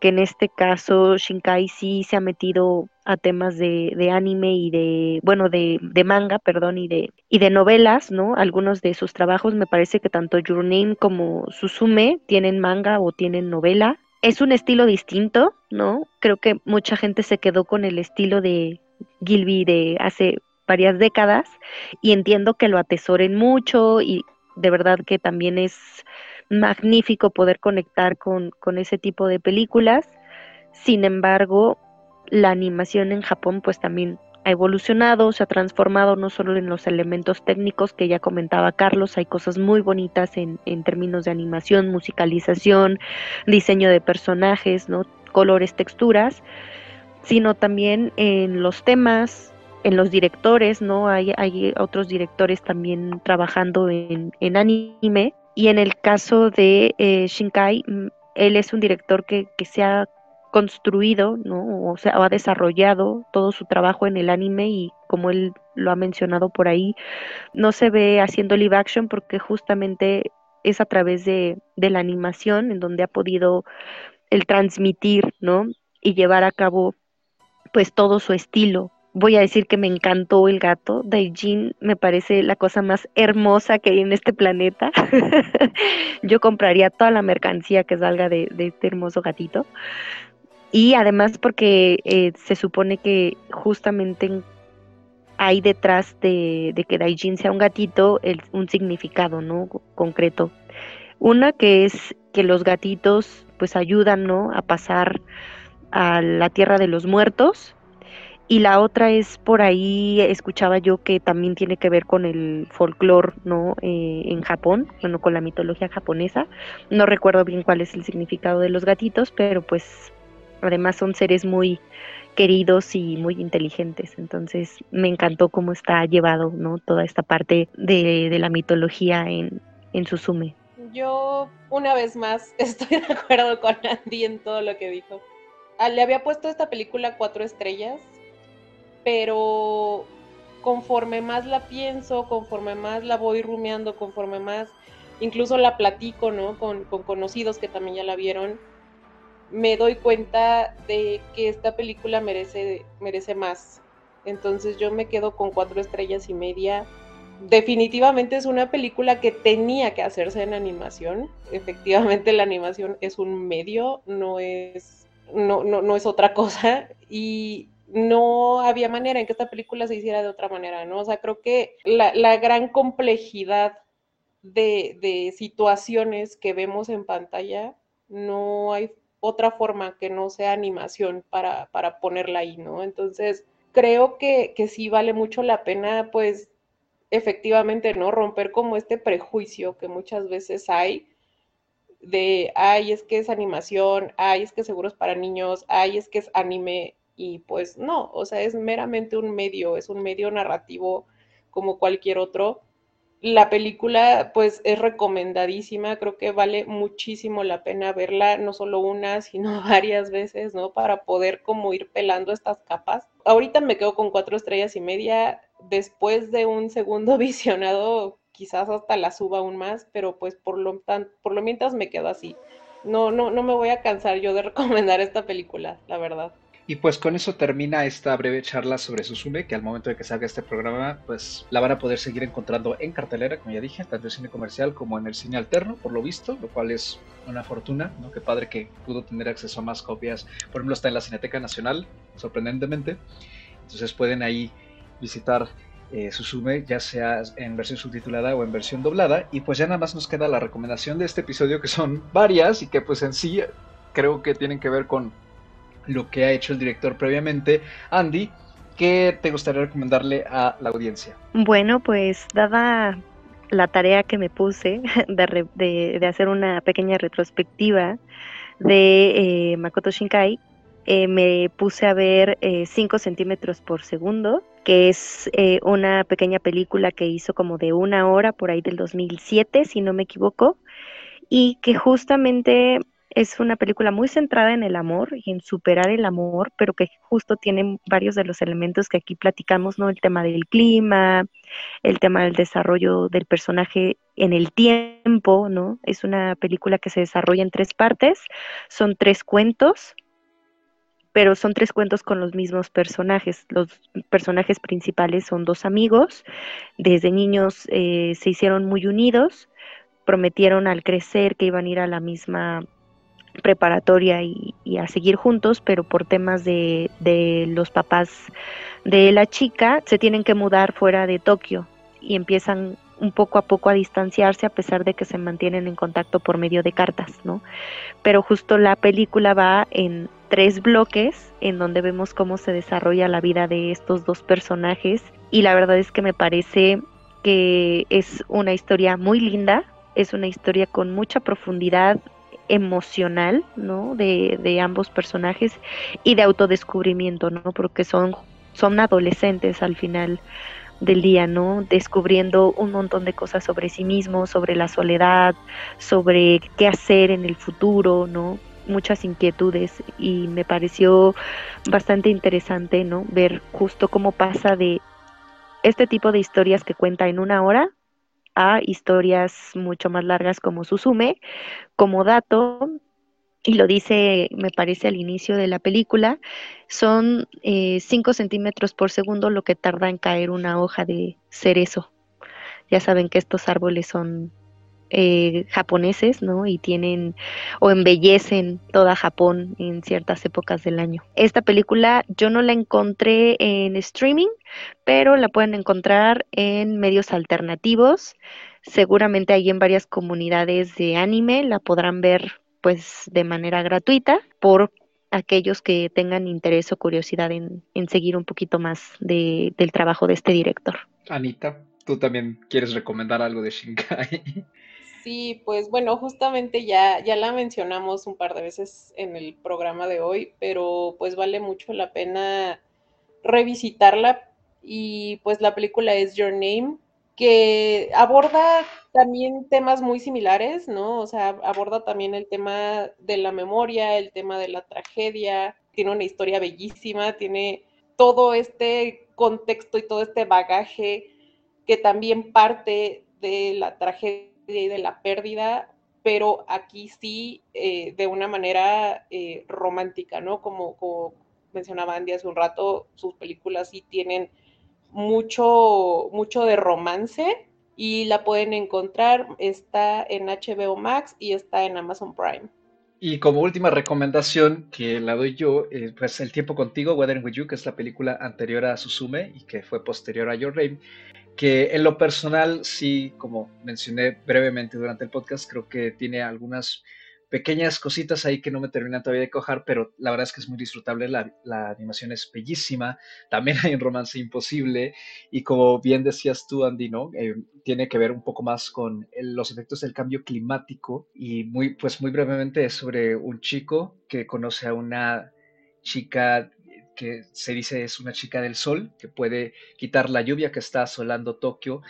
en este caso Shinkai sí se ha metido a temas de, de anime y de, bueno, de, de, manga, perdón, y de, y de novelas, ¿no? Algunos de sus trabajos me parece que tanto Your como Susume tienen manga o tienen novela. Es un estilo distinto, ¿no? Creo que mucha gente se quedó con el estilo de Gilby de hace varias décadas y entiendo que lo atesoren mucho y de verdad que también es magnífico poder conectar con, ese tipo de películas. Sin embargo, la animación en Japón pues también ha evolucionado, se ha transformado no solo en los elementos técnicos que ya comentaba Carlos, hay cosas muy bonitas en, en términos de animación, musicalización, diseño de personajes, ¿no? colores, texturas, sino también en los temas, en los directores, ¿no? Hay, hay otros directores también trabajando en, en anime. Y en el caso de eh, Shinkai, mm, él es un director que, se ha construido, ¿no? O sea, ha desarrollado todo su trabajo en el anime y como él lo ha mencionado por ahí, no se ve haciendo live action porque justamente es a través de, de la animación en donde ha podido el transmitir, ¿no? Y llevar a cabo pues todo su estilo. Voy a decir que me encantó el gato. Daijin me parece la cosa más hermosa que hay en este planeta. *laughs* Yo compraría toda la mercancía que salga de, este hermoso gatito. Y además porque eh, se supone que justamente hay detrás de, de que Daijin sea un gatito un significado, ¿no? Concreto. Una que es que los gatitos pues ayudan, ¿no? A pasar a la tierra de los muertos. Y la otra es por ahí, escuchaba yo que también tiene que ver con el folclore, ¿no? Eh, en Japón, bueno, con la mitología japonesa. No recuerdo bien cuál es el significado de los gatitos, pero pues Además son seres muy queridos y muy inteligentes. Entonces me encantó cómo está llevado ¿no? toda esta parte de, la mitología en, en Susume. Yo una vez más *laughs* estoy de acuerdo con Andy en todo lo que dijo. Ah, le había puesto esta película cuatro estrellas, pero conforme más la pienso, conforme más la voy rumiando, conforme más incluso la platico, ¿no? Con, con conocidos que también ya la vieron, me doy cuenta de que esta película merece, merece más. Entonces yo me quedo con cuatro estrellas y media. Definitivamente es una película que tenía que hacerse en animación. Efectivamente la animación es un medio, no es, no, no, no es otra cosa. Y no había manera en que esta película se hiciera de otra manera, ¿no? O sea, creo que la, la gran complejidad de, de situaciones que vemos en pantalla, no hay otra forma que no sea animación para, para ponerla ahí, ¿no? Entonces, creo que, que sí vale mucho la pena, pues, efectivamente, ¿no? Romper como este prejuicio que muchas veces hay de, ay, es que es animación, ay, es que seguro es para niños, ay, es que es anime, y pues no, o sea, es meramente un medio, es un medio narrativo como cualquier otro la película pues es recomendadísima, creo que vale muchísimo la pena verla, no solo una, *laughs* sino varias veces, ¿no? Para poder como ir pelando estas capas. Ahorita me quedo con cuatro estrellas y media, después de un segundo *laughs* visionado quizás hasta la suba aún más, pero pues por lo, tan, por lo mientras me quedo así. No, no, no me voy a cansar yo de *laughs* recomendar esta película, la verdad. Y pues con eso termina esta breve charla sobre Susume, que al momento de que salga este programa, pues la van a poder seguir encontrando en cartelera, como ya dije, tanto en cine comercial como en el cine alterno, por lo visto, lo cual es una fortuna, ¿no? Qué padre que pudo tener acceso a más copias. Por ejemplo, está en la Cineteca Nacional, sorprendentemente. Entonces pueden ahí visitar eh, Susume, ya sea en versión subtitulada o en versión doblada. Y pues ya nada más nos queda la recomendación de este episodio, que son varias y que pues en sí creo que tienen que ver con lo que ha hecho el director previamente. Andy, ¿qué te gustaría recomendarle a la audiencia? Bueno, pues dada la tarea que me puse *laughs* de, hacer una pequeña retrospectiva de eh, Makoto Shinkai, eh, me puse a ver 5 eh, centímetros por segundo, que es una pequeña película que hizo como de una hora por ahí del 2007, si no me equivoco, y que justamente es una película muy centrada en el amor y en superar el amor, pero que justo tiene varios de los elementos que aquí platicamos, ¿no? El tema del clima, el tema del desarrollo del personaje en el tiempo, ¿no? Es una película que se desarrolla en tres partes, son tres cuentos, pero son tres cuentos con los mismos personajes. Los personajes principales son dos amigos, desde niños eh, se hicieron muy unidos, prometieron al crecer que iban a ir a la misma preparatoria y, a seguir juntos, pero por temas de, de, los papás de la chica se tienen que mudar fuera de Tokio y empiezan un poco a poco a distanciarse a pesar de que se mantienen en contacto por medio de cartas, ¿no? Pero justo la película va en tres bloques en donde vemos cómo se desarrolla la vida de estos dos personajes y la verdad es que me parece que es una historia muy linda, es una historia con mucha profundidad, emocional, ¿no? De, de ambos personajes y de autodescubrimiento, ¿no? Porque son, son adolescentes al final del día, ¿no? Descubriendo un montón de cosas sobre sí mismos, sobre la soledad, sobre qué hacer en el futuro, ¿no? muchas inquietudes y me pareció bastante interesante, ¿no? Ver justo cómo pasa de este tipo de historias que cuenta en una hora a historias mucho más largas como Susume. Como dato, y lo dice, me parece, al inicio de la película, son 5 eh, centímetros por segundo lo que tarda en caer una hoja de cerezo. Ya saben que estos árboles son eh, japoneses, ¿no? Y tienen o embellecen toda Japón en ciertas épocas del año. Esta película yo no la encontré en streaming, pero la pueden encontrar en medios alternativos. Seguramente hay en varias comunidades de anime, la podrán ver pues de manera gratuita por aquellos que tengan interés o curiosidad en, seguir un poquito más del trabajo de este director. Anita, ¿tú también quieres recomendar algo de Shinkai? *laughs* Sí, pues bueno, justamente ya, ya la mencionamos un par de veces en el programa de hoy, pero pues vale mucho la pena revisitarla y pues la película es Your Name, que aborda también temas muy similares, ¿no? O sea, aborda también el tema de la memoria, el tema de la tragedia, tiene una historia bellísima, tiene todo este contexto y todo este bagaje que también parte de la tragedia de la pérdida, pero aquí sí eh, de una manera eh, romántica, ¿no? Como, como mencionaba Andy hace un rato, sus películas sí tienen mucho, mucho de romance y la pueden encontrar, está en HBO Max y está en Amazon Prime. Y como última recomendación que la doy yo, eh, pues El tiempo contigo, Weathering with You, que es la película anterior a Susume y que fue posterior a Your Name, que en lo personal sí, como mencioné brevemente durante el podcast, creo que tiene algunas pequeñas cositas ahí que no me terminan todavía de cojar, pero la verdad es que es muy disfrutable, la, animación es bellísima, también hay un romance imposible y como bien decías tú, Andy, ¿no? Eh, tiene que ver un poco más con los efectos del cambio climático y muy, pues muy brevemente es sobre un chico que conoce a una chica que se dice es una chica del sol, que puede quitar la lluvia que está asolando Tokio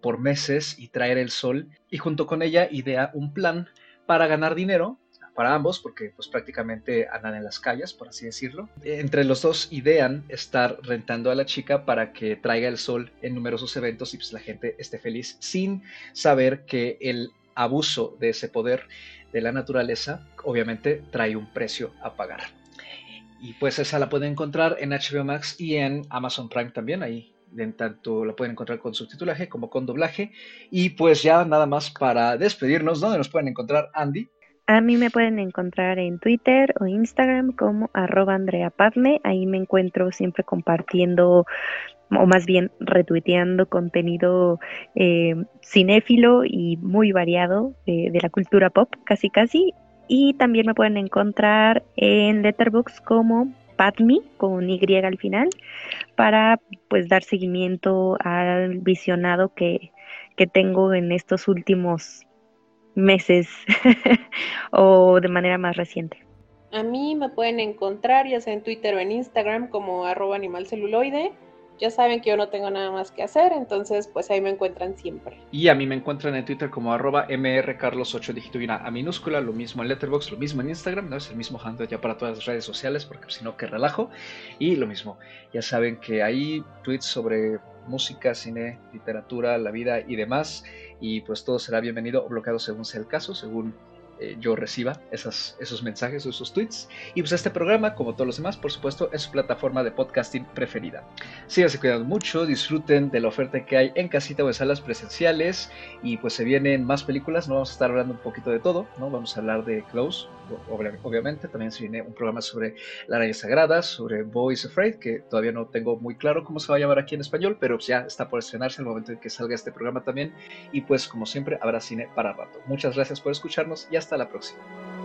por meses y traer el sol, y junto con ella idea un plan para ganar dinero para ambos, porque pues prácticamente andan en las calles, por así decirlo. Entre los dos idean estar rentando a la chica para que traiga el sol en numerosos eventos y pues la gente esté feliz sin saber que el abuso de ese poder de la naturaleza obviamente trae un precio a pagar. Y pues esa la pueden encontrar en HBO Max y en Amazon Prime también, ahí en tanto la pueden encontrar con subtitulaje como con doblaje. Y pues ya nada más para despedirnos, ¿dónde nos pueden encontrar, Andy? A mí me pueden encontrar en Twitter o Instagram como arroba Andrea Ahí me encuentro siempre compartiendo o más bien retuiteando contenido eh, cinéfilo y muy variado de, la cultura pop, casi casi. Y también me pueden encontrar en Letterboxd como Padme con Y al final para pues dar seguimiento al visionado que, que tengo en estos últimos meses *laughs* o de manera más reciente. A mí me pueden encontrar ya sea en Twitter o en Instagram como arroba animalceluloide ya saben que yo no tengo nada más que hacer, entonces pues ahí me encuentran siempre. Y a mí me encuentran en Twitter como arroba mrcarlos8 dígito y una a minúscula, lo mismo en Letterboxd, lo mismo en Instagram, no es el mismo handle ya para todas las redes sociales, porque si no, que relajo. Y lo mismo, ya saben que hay tweets sobre música, cine, literatura, la vida y demás, y pues todo será bienvenido o bloqueado según sea el caso, según eh, yo reciba esos mensajes o esos tweets. Y pues este programa, como todos los demás, por supuesto, es su plataforma de podcasting preferida. Síganse cuidando mucho, disfruten de la oferta que hay en casita o en salas presenciales y pues se vienen más películas, no vamos a estar hablando un poquito de todo, ¿no? Vamos a hablar de Close, obviamente, también se viene un programa sobre la araña sagrada, sobre Boys Afraid, que todavía no tengo muy claro cómo se va a llamar aquí en español, pero ya está por estrenarse el momento en que salga este programa también. Y pues como siempre, habrá cine para rato. Muchas gracias por escucharnos y hasta la próxima.